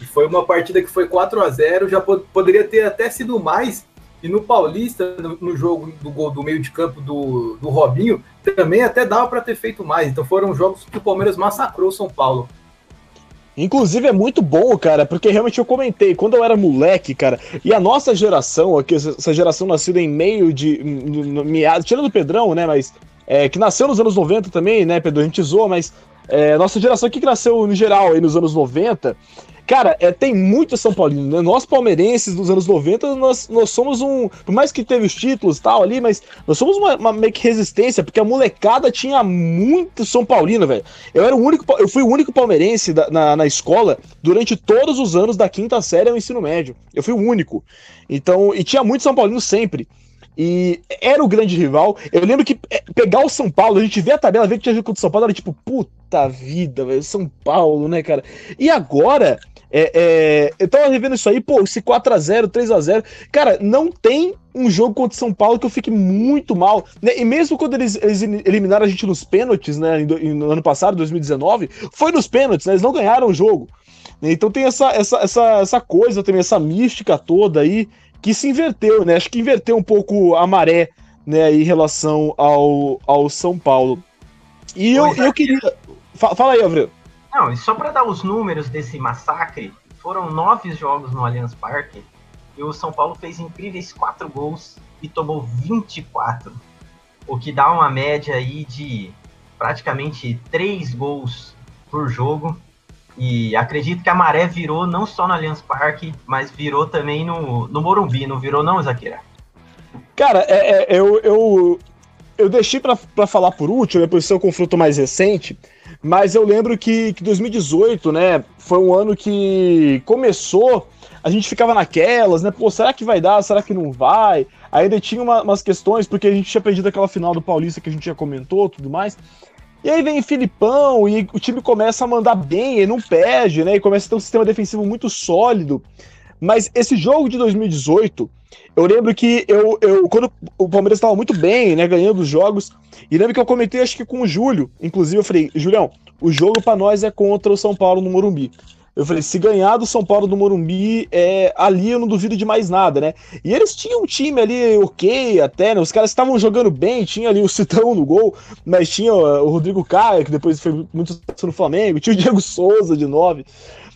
E foi uma partida que foi 4 a 0 já pod poderia ter até sido mais. E no Paulista, no, no jogo do gol do meio de campo do, do Robinho, também até dava para ter feito mais. Então foram jogos que o Palmeiras massacrou o São Paulo. Inclusive é muito bom, cara, porque realmente eu comentei, quando eu era moleque, cara, e a nossa geração, aqui, essa geração nascida em meio de. meado, tirando o Pedrão, né, mas. É, que nasceu nos anos 90 também, né, Pedro? A gente zoa, mas. É, nossa geração aqui que nasceu no geral aí nos anos 90, Cara, é, tem muito São Paulino, né? Nós palmeirenses dos anos 90, nós, nós somos um. Por mais que teve os títulos e tal ali, mas nós somos uma, uma meio que resistência, porque a molecada tinha muito São Paulino, velho. Eu era o único. Eu fui o único palmeirense da, na, na escola durante todos os anos da quinta série ao ensino médio. Eu fui o único. Então, e tinha muito São Paulino sempre. E era o grande rival. Eu lembro que é, pegar o São Paulo, a gente vê a tabela, vê que tinha jogo contra o São Paulo, era tipo, puta vida, velho, São Paulo, né, cara? E agora, é, é, eu tava revendo isso aí, pô, esse 4x0, 3x0. Cara, não tem um jogo contra São Paulo que eu fique muito mal. Né? E mesmo quando eles, eles, eliminaram a gente nos pênaltis, né? No ano passado, 2019, foi nos pênaltis, né? Eles não ganharam o jogo. Então tem essa, essa, essa, essa coisa também, essa mística toda aí que se inverteu, né? Acho que inverteu um pouco a maré, né, em relação ao, ao São Paulo. E eu, eu queria. Fala aí, Avril. Não, e só para dar os números desse massacre, foram nove jogos no Allianz Parque e o São Paulo fez incríveis quatro gols e tomou 24, o que dá uma média aí de praticamente três gols por jogo. E acredito que a maré virou não só no Allianz Parque, mas virou também no, no Morumbi, não virou não, Zaqueira? Cara, é, é, eu, eu, eu deixei para falar por último, né, por ser confronto mais recente, Mas eu lembro que, que 2018, né, foi um ano que começou, a gente ficava naquelas, né? Pô, será que vai dar? Será que não vai? Ainda tinha uma, umas questões, porque a gente tinha perdido aquela final do Paulista que a gente já comentou tudo mais. E aí vem Filipão e o time começa a mandar bem, e não perde, né? E começa a ter um sistema defensivo muito sólido. Mas esse jogo de 2018, eu lembro que eu, eu quando o Palmeiras estava muito bem, né, ganhando os jogos, e lembro que eu comentei, acho que com o Júlio, inclusive eu falei, Julião, o jogo para nós é contra o São Paulo no Morumbi. Eu falei, se ganhar do São Paulo do Morumbi, é, ali eu não duvido de mais nada, né? E eles tinham um time ali ok até, né? Os caras estavam jogando bem, tinha ali o Citão no gol, mas tinha o Rodrigo Caio, que depois foi muito no Flamengo, tinha o Diego Souza de 9.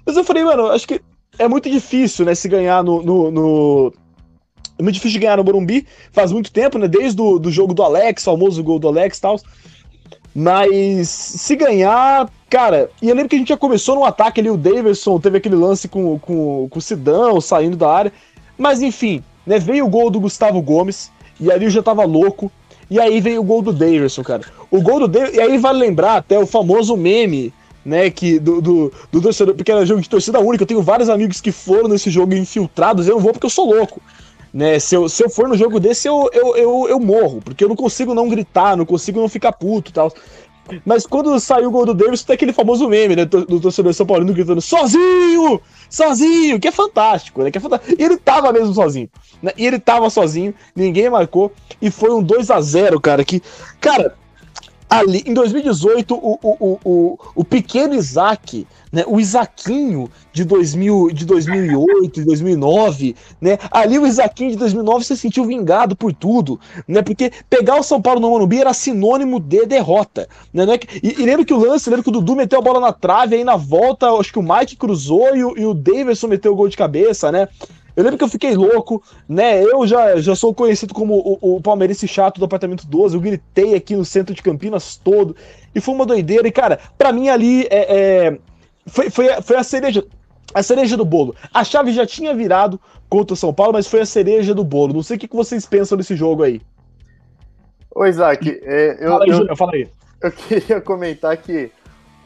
Mas eu falei, mano, acho que é muito difícil, né, se ganhar no, no, no... É muito difícil de ganhar no Morumbi, faz muito tempo, né? Desde o do jogo do Alex, famoso gol do Alex e tal. Mas se ganhar, cara, e eu lembro que a gente já começou no ataque ali, o Davidson teve aquele lance com, com, com o Sidão saindo da área. Mas enfim, né? Veio o gol do Gustavo Gomes, e ali eu já tava louco. E aí veio o gol do Davidson, cara. O gol do Davidson, e aí vale lembrar até o famoso meme né, que do, do, do, torcedor, porque era jogo de torcida única, eu tenho vários amigos que foram nesse jogo infiltrados, eu não vou porque eu sou louco. Né, se, eu, se eu for no jogo desse, eu, eu, eu, eu morro, porque eu não consigo não gritar, não consigo não ficar puto e tal. Mas quando saiu o gol do Davis, tem aquele famoso meme, né? Do torcedor São Paulino gritando sozinho! Sozinho! Que é fantástico, né? Que é fantástico. E ele tava mesmo sozinho. Né? E ele tava sozinho, ninguém marcou. E foi um 2 a 0 cara. Que, cara, ali em 2018 o, o, o, o pequeno Isaac, né, o Isaquinho de 2000, de 2008, de 2009, né, ali o Isaquinho de 2009 se sentiu vingado por tudo, né, porque pegar o São Paulo no Morumbi era sinônimo de derrota, né, é que, e, e lembra que o lance, lembra que o Dudu meteu a bola na trave aí na volta, acho que o Mike cruzou e o, e o Davidson meteu o gol de cabeça, né, eu lembro que eu fiquei louco, né? Eu já, já sou conhecido como o, o palmeirense chato do apartamento 12. Eu gritei aqui no centro de Campinas todo. E foi uma doideira. E, cara, pra mim ali é, é, foi, foi, foi a cereja. A cereja do bolo. A chave já tinha virado contra o São Paulo, mas foi a cereja do bolo. Não sei o que vocês pensam desse jogo aí. Ô, Isaac, é, eu, fala aí, eu, eu, fala aí. eu queria comentar que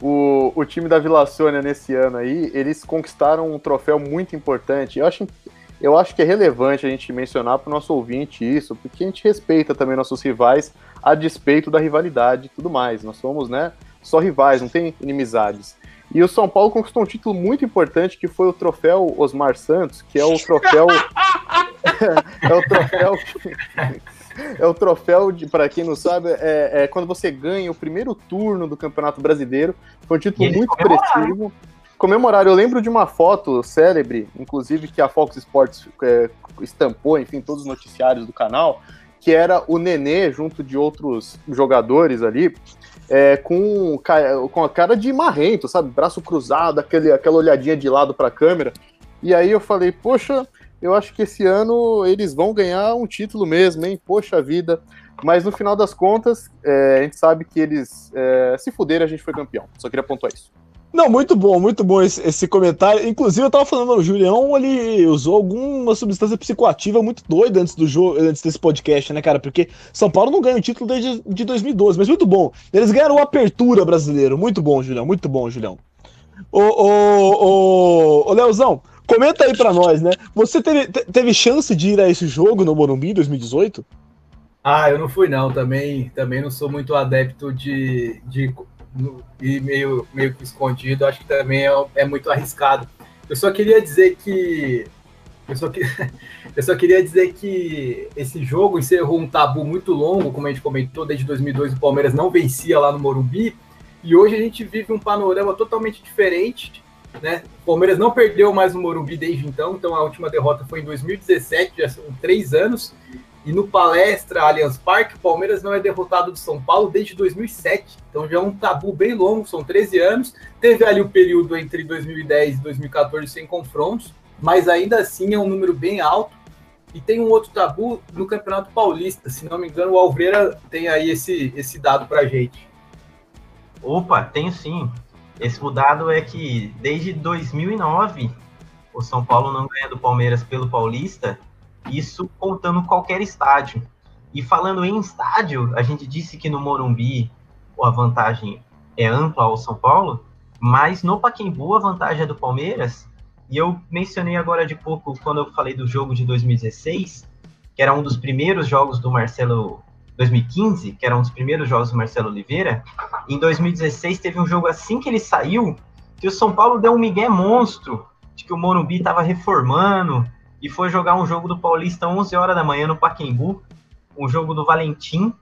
o, o time da Vila Sônia nesse ano aí, eles conquistaram um troféu muito importante. Eu acho eu acho que é relevante a gente mencionar para o nosso ouvinte isso, porque a gente respeita também nossos rivais a despeito da rivalidade e tudo mais. Nós somos, né, só rivais, não tem inimizades. E o São Paulo conquistou um título muito importante que foi o troféu Osmar Santos, que é o troféu. é o troféu. é o troféu de, para quem não sabe, é, é, quando você ganha o primeiro turno do Campeonato Brasileiro. Foi um título muito expressivo comemorar. Eu lembro de uma foto célebre, inclusive que a Fox Sports é, estampou, enfim, todos os noticiários do canal, que era o Nenê junto de outros jogadores ali, é, com, com a cara de marrento, sabe? Braço cruzado, aquele, aquela olhadinha de lado para a câmera. E aí eu falei, poxa, eu acho que esse ano eles vão ganhar um título mesmo, hein? Poxa vida. Mas no final das contas, é, a gente sabe que eles é, se fuderam a gente foi campeão. Só queria pontuar isso. Não, muito bom, muito bom esse, esse comentário. Inclusive, eu tava falando, o Julião, ele usou alguma substância psicoativa muito doida antes do jogo, antes desse podcast, né, cara? Porque São Paulo não ganha o título desde de 2012, mas muito bom. Eles ganharam o Apertura brasileiro. Muito bom, Julião, muito bom, Julião. Ô, ô, ô, ô Leozão, comenta aí pra nós, né? Você teve, teve chance de ir a esse jogo no Morumbi em 2018? Ah, eu não fui não, também, também não sou muito adepto de, de no, e meio, meio que escondido, acho que também é, é muito arriscado. Eu só queria dizer que. Eu só, que, eu só queria dizer que esse jogo encerrou um tabu muito longo, como a gente comentou, desde 2002 o Palmeiras não vencia lá no Morumbi, e hoje a gente vive um panorama totalmente diferente. Né? O Palmeiras não perdeu mais no Morumbi desde então, então a última derrota foi em 2017, já são três anos, e no palestra Allianz Parque, o Palmeiras não é derrotado do São Paulo desde 2007. Então já é um tabu bem longo, são 13 anos. Teve ali o período entre 2010 e 2014 sem confrontos, mas ainda assim é um número bem alto. E tem um outro tabu no Campeonato Paulista. Se não me engano, o Alvreira tem aí esse, esse dado pra gente. Opa, tenho sim. Esse dado é que desde 2009 o São Paulo não ganha do Palmeiras pelo Paulista isso contando qualquer estádio. E falando em estádio, a gente disse que no Morumbi a vantagem é ampla ao São Paulo, mas no Pacaembu a vantagem é do Palmeiras. E eu mencionei agora de pouco, quando eu falei do jogo de 2016, que era um dos primeiros jogos do Marcelo 2015, que era um dos primeiros jogos do Marcelo Oliveira. Em 2016 teve um jogo assim que ele saiu, que o São Paulo deu um migué monstro, de que o Morumbi estava reformando e foi jogar um jogo do Paulista 11 horas da manhã no Pacaembu, um jogo do Valentim,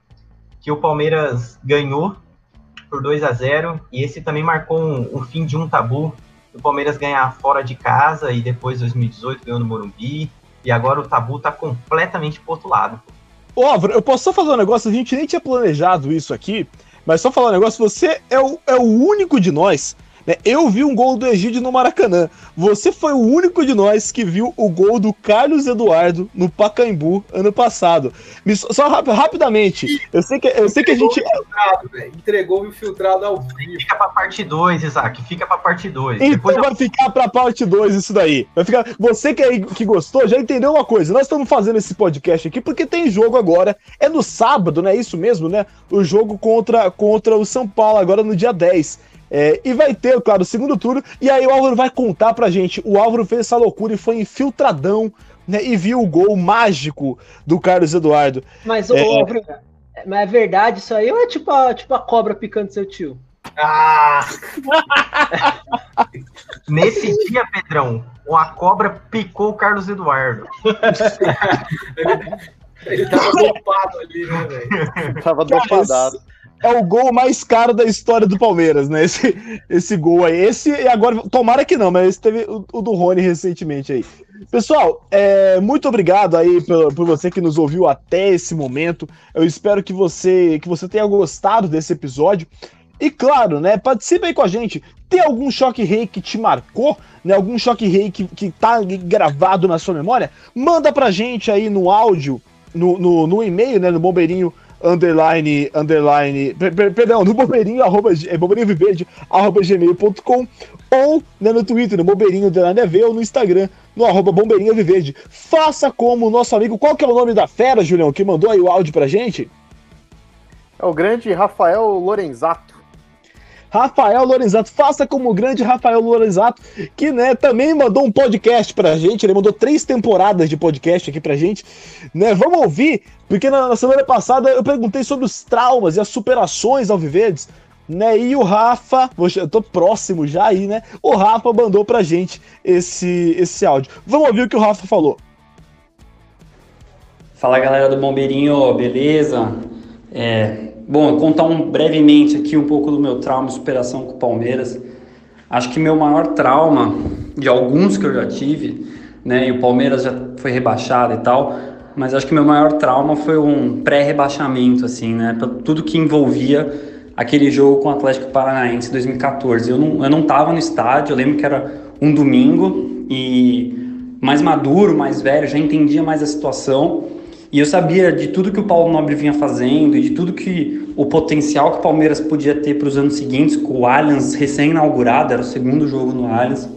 que o Palmeiras ganhou por 2 a 0 e esse também marcou um, um fim de um tabu o Palmeiras ganhar fora de casa e depois 2018 ganhou no Morumbi. E agora o tabu tá completamente pro outro lado. Ô, Álvaro, eu posso só fazer um negócio, a gente nem tinha planejado isso aqui, mas só falar um negócio, você é o, é o único de nós né? Eu vi um gol do Egídio no Maracanã. Você foi o único de nós que viu o gol do Carlos Eduardo no Pacaembu ano passado. Me, só rap, rapidamente, eu sei que, eu sei que a gente. Entregou o infiltrado ao vivo. Fica pra parte 2, Isaac. Fica pra parte 2. Então Depois vai eu... ficar pra parte 2 isso daí. Vai ficar... Você que, aí, que gostou já entendeu uma coisa. Nós estamos fazendo esse podcast aqui porque tem jogo agora. É no sábado, né? Isso mesmo, né? O jogo contra, contra o São Paulo, agora no dia 10. É, e vai ter, claro, o segundo turno. E aí o Álvaro vai contar pra gente. O Álvaro fez essa loucura e foi infiltradão, né? E viu o gol mágico do Carlos Eduardo. Mas, é, Álvaro, mas é verdade isso aí ou é tipo a, tipo a cobra picando seu tio? Ah! Nesse dia, Pedrão, uma cobra picou o Carlos Eduardo. Ele tava dopado ali, né, velho? Tava dopadado é o gol mais caro da história do Palmeiras, né? Esse, esse gol aí. Esse, e agora, tomara que não, mas teve o, o do Rony recentemente aí. Pessoal, é, muito obrigado aí por, por, você que nos ouviu até esse momento. Eu espero que você, que você tenha gostado desse episódio. E claro, né? Participe aí com a gente. Tem algum choque rei que te marcou? Né, algum choque rei que, que tá gravado na sua memória? Manda pra gente aí no áudio, no, no, no e-mail, né? No bombeirinho underline, underline, perdão, no bobeirinho, arroba, é, bobeirinho viverde, arroba gmail.com ou né, no Twitter, no bobeirinho, underline EV, ou no Instagram, no arroba bombeirinho viverde. Faça como o nosso amigo, qual que é o nome da fera, Julião, que mandou aí o áudio pra gente? É o grande Rafael Lorenzato. Rafael Lorenzato. Faça como o grande Rafael Lorenzato, que né, também mandou um podcast pra gente. Ele mandou três temporadas de podcast aqui pra gente. Né? Vamos ouvir, porque na, na semana passada eu perguntei sobre os traumas e as superações ao Viverdes. Né? E o Rafa, eu tô próximo já aí, né? O Rafa mandou pra gente esse, esse áudio. Vamos ouvir o que o Rafa falou. Fala galera do Bombeirinho, beleza? É, Bom, contar um, brevemente aqui um pouco do meu trauma superação com o Palmeiras. Acho que meu maior trauma, de alguns que eu já tive, né, e o Palmeiras já foi rebaixado e tal, mas acho que meu maior trauma foi um pré-rebaixamento, assim, né, tudo que envolvia aquele jogo com o Atlético Paranaense em 2014. Eu não, eu não tava no estádio, eu lembro que era um domingo e mais maduro, mais velho, já entendia mais a situação e eu sabia de tudo que o Paulo Nobre vinha fazendo e de tudo que o potencial que o Palmeiras podia ter para os anos seguintes, com o Allianz recém-inaugurado, era o segundo jogo no Allianz.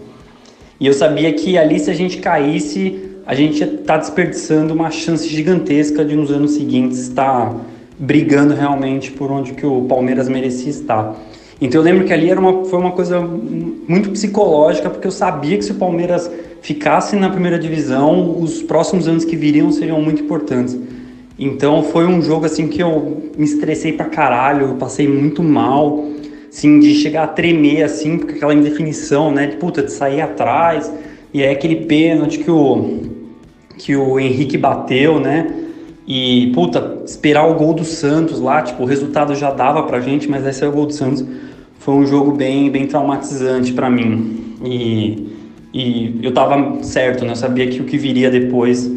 E eu sabia que ali, se a gente caísse, a gente ia estar tá desperdiçando uma chance gigantesca de nos anos seguintes estar brigando realmente por onde que o Palmeiras merecia estar. Então eu lembro que ali era uma, foi uma coisa muito psicológica, porque eu sabia que se o Palmeiras ficasse na primeira divisão, os próximos anos que viriam seriam muito importantes. Então foi um jogo assim que eu me estressei pra caralho, eu passei muito mal, assim, de chegar a tremer assim, porque aquela indefinição, né, de puta, de sair atrás, e é aquele pênalti que o que o Henrique bateu, né? E puta, esperar o gol do Santos lá, tipo, o resultado já dava pra gente, mas esse é o gol do Santos. Foi um jogo bem bem traumatizante para mim. E e eu estava certo, né? Eu sabia que o que viria depois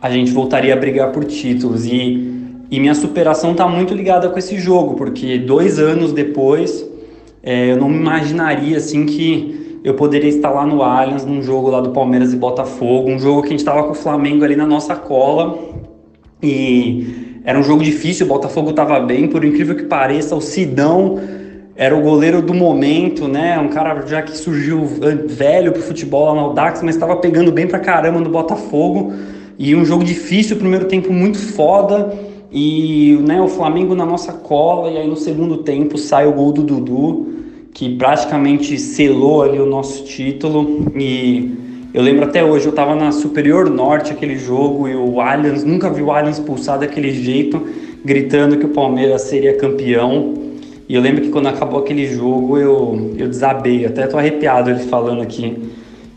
a gente voltaria a brigar por títulos. E, e minha superação está muito ligada com esse jogo, porque dois anos depois é, eu não me imaginaria assim que eu poderia estar lá no Allianz, num jogo lá do Palmeiras e Botafogo, um jogo que a gente estava com o Flamengo ali na nossa cola. E era um jogo difícil, o Botafogo estava bem, por incrível que pareça, o Sidão era o goleiro do momento, né? Um cara já que surgiu velho pro futebol lá no Audax, mas estava pegando bem pra caramba no Botafogo. E um jogo difícil, primeiro tempo muito foda. e né, o Flamengo na nossa cola, e aí no segundo tempo sai o gol do Dudu, que praticamente selou ali o nosso título. E eu lembro até hoje, eu estava na Superior Norte aquele jogo e o Allianz, nunca vi o Allianz pulsar daquele jeito, gritando que o Palmeiras seria campeão. E eu lembro que quando acabou aquele jogo eu, eu desabei, até tô arrepiado ele falando aqui.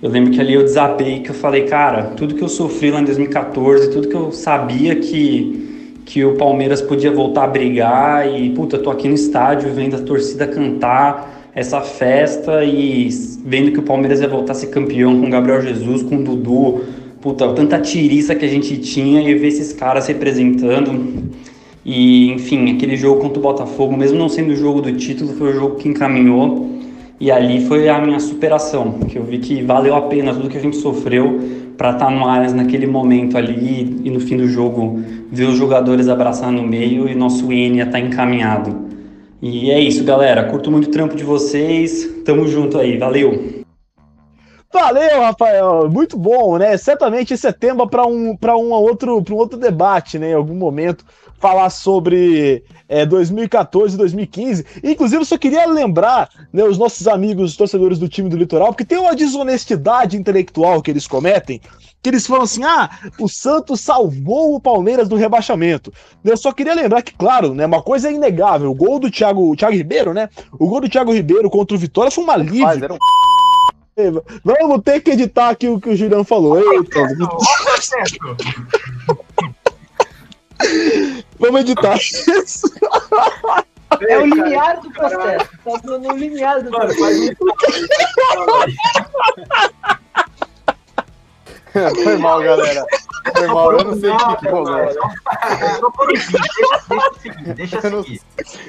Eu lembro que ali eu desabei, que eu falei, cara, tudo que eu sofri lá em 2014, tudo que eu sabia que, que o Palmeiras podia voltar a brigar e, puta, tô aqui no estádio vendo a torcida cantar essa festa e vendo que o Palmeiras ia voltar a ser campeão com Gabriel Jesus, com Dudu, puta, tanta tiriça que a gente tinha e ver esses caras representando. E, enfim, aquele jogo contra o Botafogo, mesmo não sendo o jogo do título, foi o jogo que encaminhou. E ali foi a minha superação, que eu vi que valeu a pena tudo que a gente sofreu para estar tá no Allianz naquele momento ali e no fim do jogo ver os jogadores abraçar no meio e nosso N estar tá encaminhado. E é isso, galera. Curto muito o trampo de vocês. Tamo junto aí. Valeu! Valeu, Rafael. Muito bom, né? Certamente esse é tema para um, para um outro, um outro debate, né? Em algum momento falar sobre é, 2014 e 2015. Inclusive, eu só queria lembrar né, os nossos amigos os torcedores do time do Litoral, porque tem uma desonestidade intelectual que eles cometem, que eles falam assim: ah, o Santos salvou o Palmeiras do rebaixamento. Eu só queria lembrar que, claro, né, uma coisa é inegável: o gol do Thiago, Thiago Ribeiro, né? O gol do Thiago Ribeiro contra o Vitória foi uma alívio. Vamos ter que editar aqui o que o Julião falou. Eita. Vamos editar isso. É o limiar do processo. Tá no limiar do processo. Foi mal, galera. Foi mal, eu não sei o que, que rolou. Deixa seguir.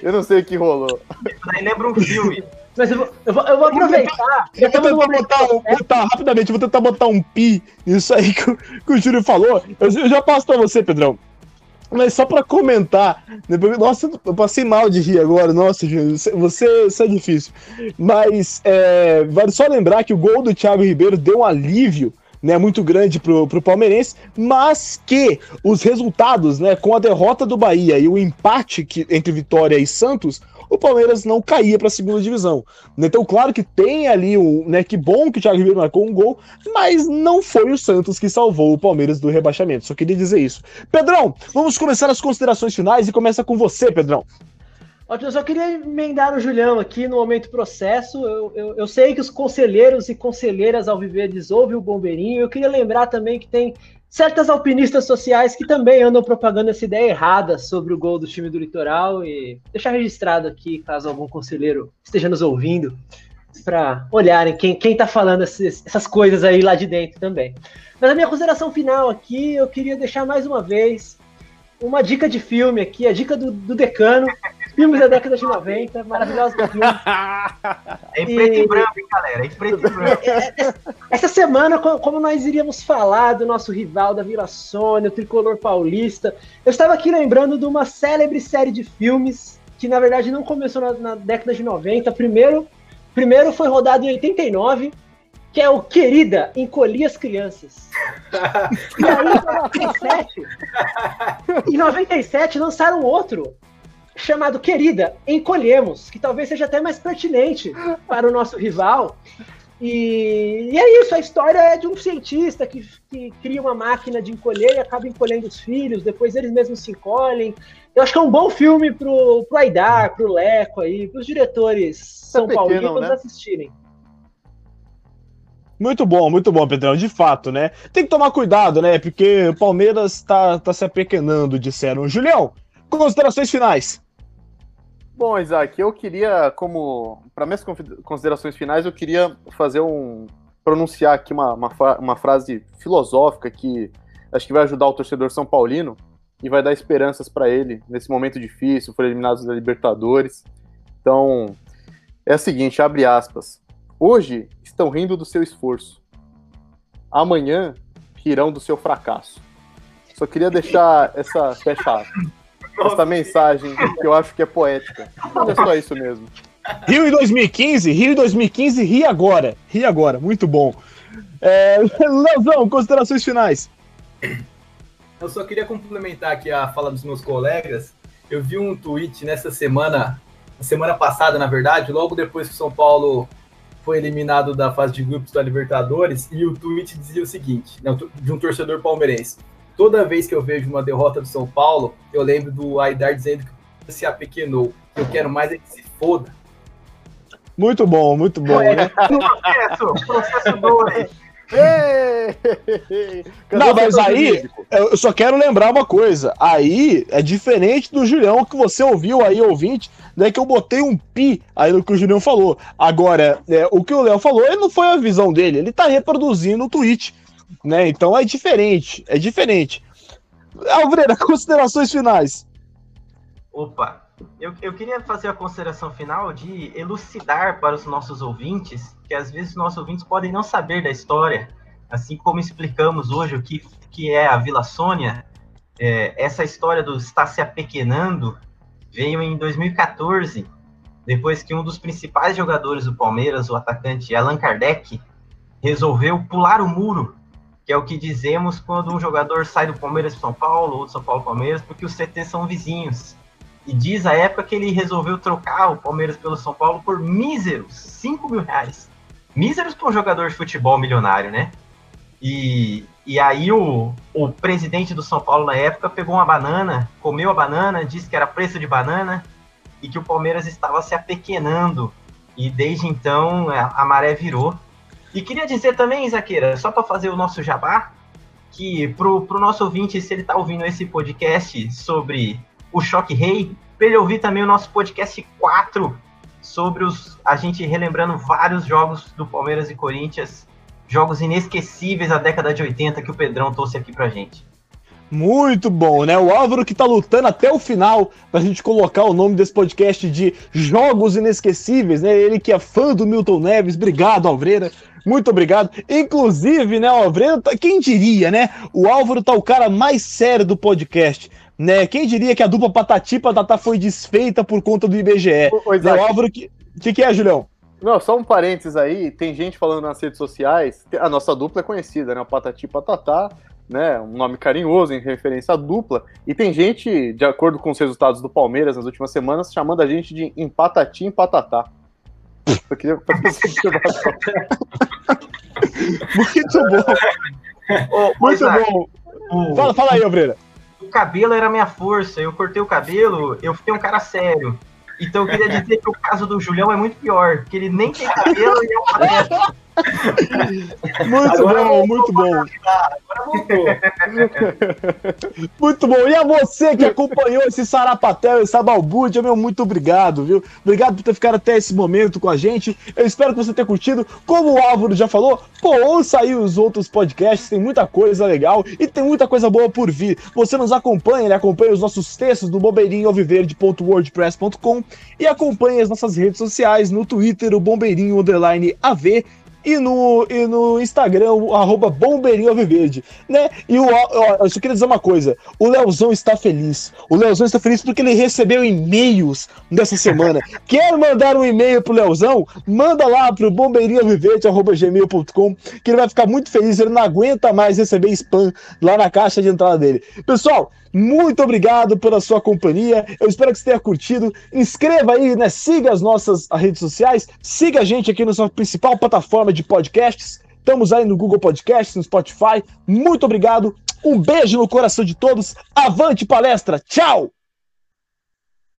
Eu não sei o que rolou. Daí lembra um filme. Mas eu vou, eu vou, eu vou aproveitar. Eu vou tentar botar, um, botar, rapidamente, vou tentar botar um pi nisso aí que, que o Júlio falou. Eu, eu já passo pra você, Pedrão. Mas só para comentar, nossa, eu passei mal de rir agora, nossa, você é difícil. Mas é, vale só lembrar que o gol do Thiago Ribeiro deu um alívio né, muito grande pro, pro palmeirense, mas que os resultados, né, com a derrota do Bahia e o empate que, entre Vitória e Santos, o Palmeiras não caía para a segunda divisão. Então, claro que tem ali um, né, que bom que o Thiago Ribeiro marcou um gol, mas não foi o Santos que salvou o Palmeiras do rebaixamento. Só queria dizer isso. Pedrão, vamos começar as considerações finais e começa com você, Pedrão. Eu só queria emendar o Julião aqui no momento processo. Eu, eu, eu sei que os conselheiros e conselheiras ao viver ouvem o bombeirinho. Eu queria lembrar também que tem certas alpinistas sociais que também andam propagando essa ideia errada sobre o gol do time do litoral e deixar registrado aqui, caso algum conselheiro esteja nos ouvindo, para olharem quem, quem tá falando esses, essas coisas aí lá de dentro também. Mas a minha consideração final aqui, eu queria deixar mais uma vez uma dica de filme aqui, a dica do, do Decano, filmes da década de 90, maravilhosos filmes. É em preto e, e branco, hein, galera? É em preto e branco. É, é, é, essa semana, como nós iríamos falar do nosso rival da Vila Sônia, o tricolor paulista, eu estava aqui lembrando de uma célebre série de filmes que, na verdade, não começou na, na década de 90. Primeiro, primeiro foi rodado em 89, que é o Querida, Encolhi as Crianças. e aí, em 97, em 97 lançaram outro, chamado Querida, Encolhemos, que talvez seja até mais pertinente para o nosso rival. E, e, é isso, a história é de um cientista que, que, cria uma máquina de encolher e acaba encolhendo os filhos, depois eles mesmos se encolhem. Eu acho que é um bom filme pro, pro Aidar, pro Leco aí, pros diretores São é Paulinos né? assistirem. Muito bom, muito bom, Pedrão, de fato, né? Tem que tomar cuidado, né? Porque o Palmeiras tá, tá se apequenando, disseram. Julião, considerações finais. Bom, Isaac, eu queria, como. Para minhas considerações finais, eu queria fazer um. pronunciar aqui uma, uma, uma, frase filosófica que acho que vai ajudar o torcedor São Paulino e vai dar esperanças para ele nesse momento difícil, foi eliminado da Libertadores. Então, é a seguinte: abre aspas. Hoje estão rindo do seu esforço. Amanhã rirão do seu fracasso. Só queria deixar essa fecha essa mensagem que eu acho que é poética. Mas é só isso mesmo. Rio em 2015, Rio em 2015, ri agora. Ri agora, muito bom. É, Leozão, considerações finais. eu só queria complementar aqui a fala dos meus colegas. Eu vi um tweet nessa semana, semana passada, na verdade, logo depois que o São Paulo foi eliminado da fase de grupos da Libertadores, e o tweet dizia o seguinte, né, de um torcedor palmeirense. Toda vez que eu vejo uma derrota do São Paulo, eu lembro do Aidar dizendo que se apequenou. Eu quero mais é que se foda. Muito bom, muito bom. Né? processo, processo 2. Não, mas aí eu só quero lembrar uma coisa. Aí é diferente do Julião que você ouviu aí, ouvinte, né? Que eu botei um pi aí no que o Julião falou. Agora, é, o que o Léo falou, ele não foi a visão dele, ele tá reproduzindo o tweet, né? Então é diferente, é diferente. Alvreira, considerações finais. Opa, eu, eu queria fazer a consideração final de elucidar para os nossos ouvintes, que às vezes os nossos ouvintes podem não saber da história, assim como explicamos hoje o que, que é a Vila Sônia, é, essa história do estar se apequenando veio em 2014, depois que um dos principais jogadores do Palmeiras, o atacante Allan Kardec, resolveu pular o muro, que é o que dizemos quando um jogador sai do Palmeiras para São Paulo, ou do São Paulo Palmeiras, porque os CTs são vizinhos. E diz a época que ele resolveu trocar o Palmeiras pelo São Paulo por míseros 5 mil reais. Míseros para um jogador de futebol milionário, né? E, e aí o, o presidente do São Paulo na época pegou uma banana, comeu a banana, disse que era preço de banana e que o Palmeiras estava se apequenando. E desde então a, a maré virou. E queria dizer também, Zaqueira, só para fazer o nosso jabá, que pro, pro nosso ouvinte, se ele está ouvindo esse podcast sobre o Choque Rei, para ele ouvir também o nosso podcast 4 sobre os a gente relembrando vários jogos do Palmeiras e Corinthians, jogos inesquecíveis da década de 80 que o Pedrão trouxe aqui pra gente. Muito bom, né? O Álvaro que tá lutando até o final pra gente colocar o nome desse podcast de Jogos Inesquecíveis, né? Ele que é fã do Milton Neves. Obrigado, Alvreira. Muito obrigado. Inclusive, né, Alvreira, tá, quem diria, né? O Álvaro tá o cara mais sério do podcast né? Quem diria que a dupla Patati Patatá foi desfeita por conta do IBGE? Pois né? Álvaro, que, que que é, Julião? Não, só um parênteses aí, tem gente falando nas redes sociais, a nossa dupla é conhecida, né? O Patati Patatá, né? Um nome carinhoso em referência à dupla. E tem gente, de acordo com os resultados do Palmeiras nas últimas semanas, chamando a gente de empatati empatatá. Eu queria Muito bom. Muito bom. Fala, fala aí, Obreira o cabelo era minha força. Eu cortei o cabelo, eu fiquei um cara sério. Então eu queria dizer que o caso do Julião é muito pior, que ele nem tem cabelo e é um muito agora bom, muito bom. muito bom. E a você que acompanhou esse Sarapatel, essa balbúrdia, meu, muito obrigado, viu? Obrigado por ter ficado até esse momento com a gente. Eu espero que você tenha curtido. Como o Álvaro já falou, pô, ouça aí os outros podcasts, tem muita coisa legal e tem muita coisa boa por vir. Você nos acompanha, né? acompanha os nossos textos no bombeirinhoalviverde.wordpress.com e acompanha as nossas redes sociais no Twitter, o bombeirinho underline AV e no, e no Instagram, o arroba Bombeirinho Alviverde, né? E o, ó, eu só queria dizer uma coisa, o Leozão está feliz. O Leozão está feliz porque ele recebeu e-mails nessa semana. Quer mandar um e-mail pro Leozão? Manda lá pro bombeirinhoalviverde.gmail.com que ele vai ficar muito feliz, ele não aguenta mais receber spam lá na caixa de entrada dele. Pessoal, muito obrigado pela sua companhia. Eu espero que você tenha curtido. Inscreva aí, né? Siga as nossas redes sociais. Siga a gente aqui na nossa principal plataforma de podcasts. Estamos aí no Google Podcasts, no Spotify. Muito obrigado. Um beijo no coração de todos. Avante palestra. Tchau!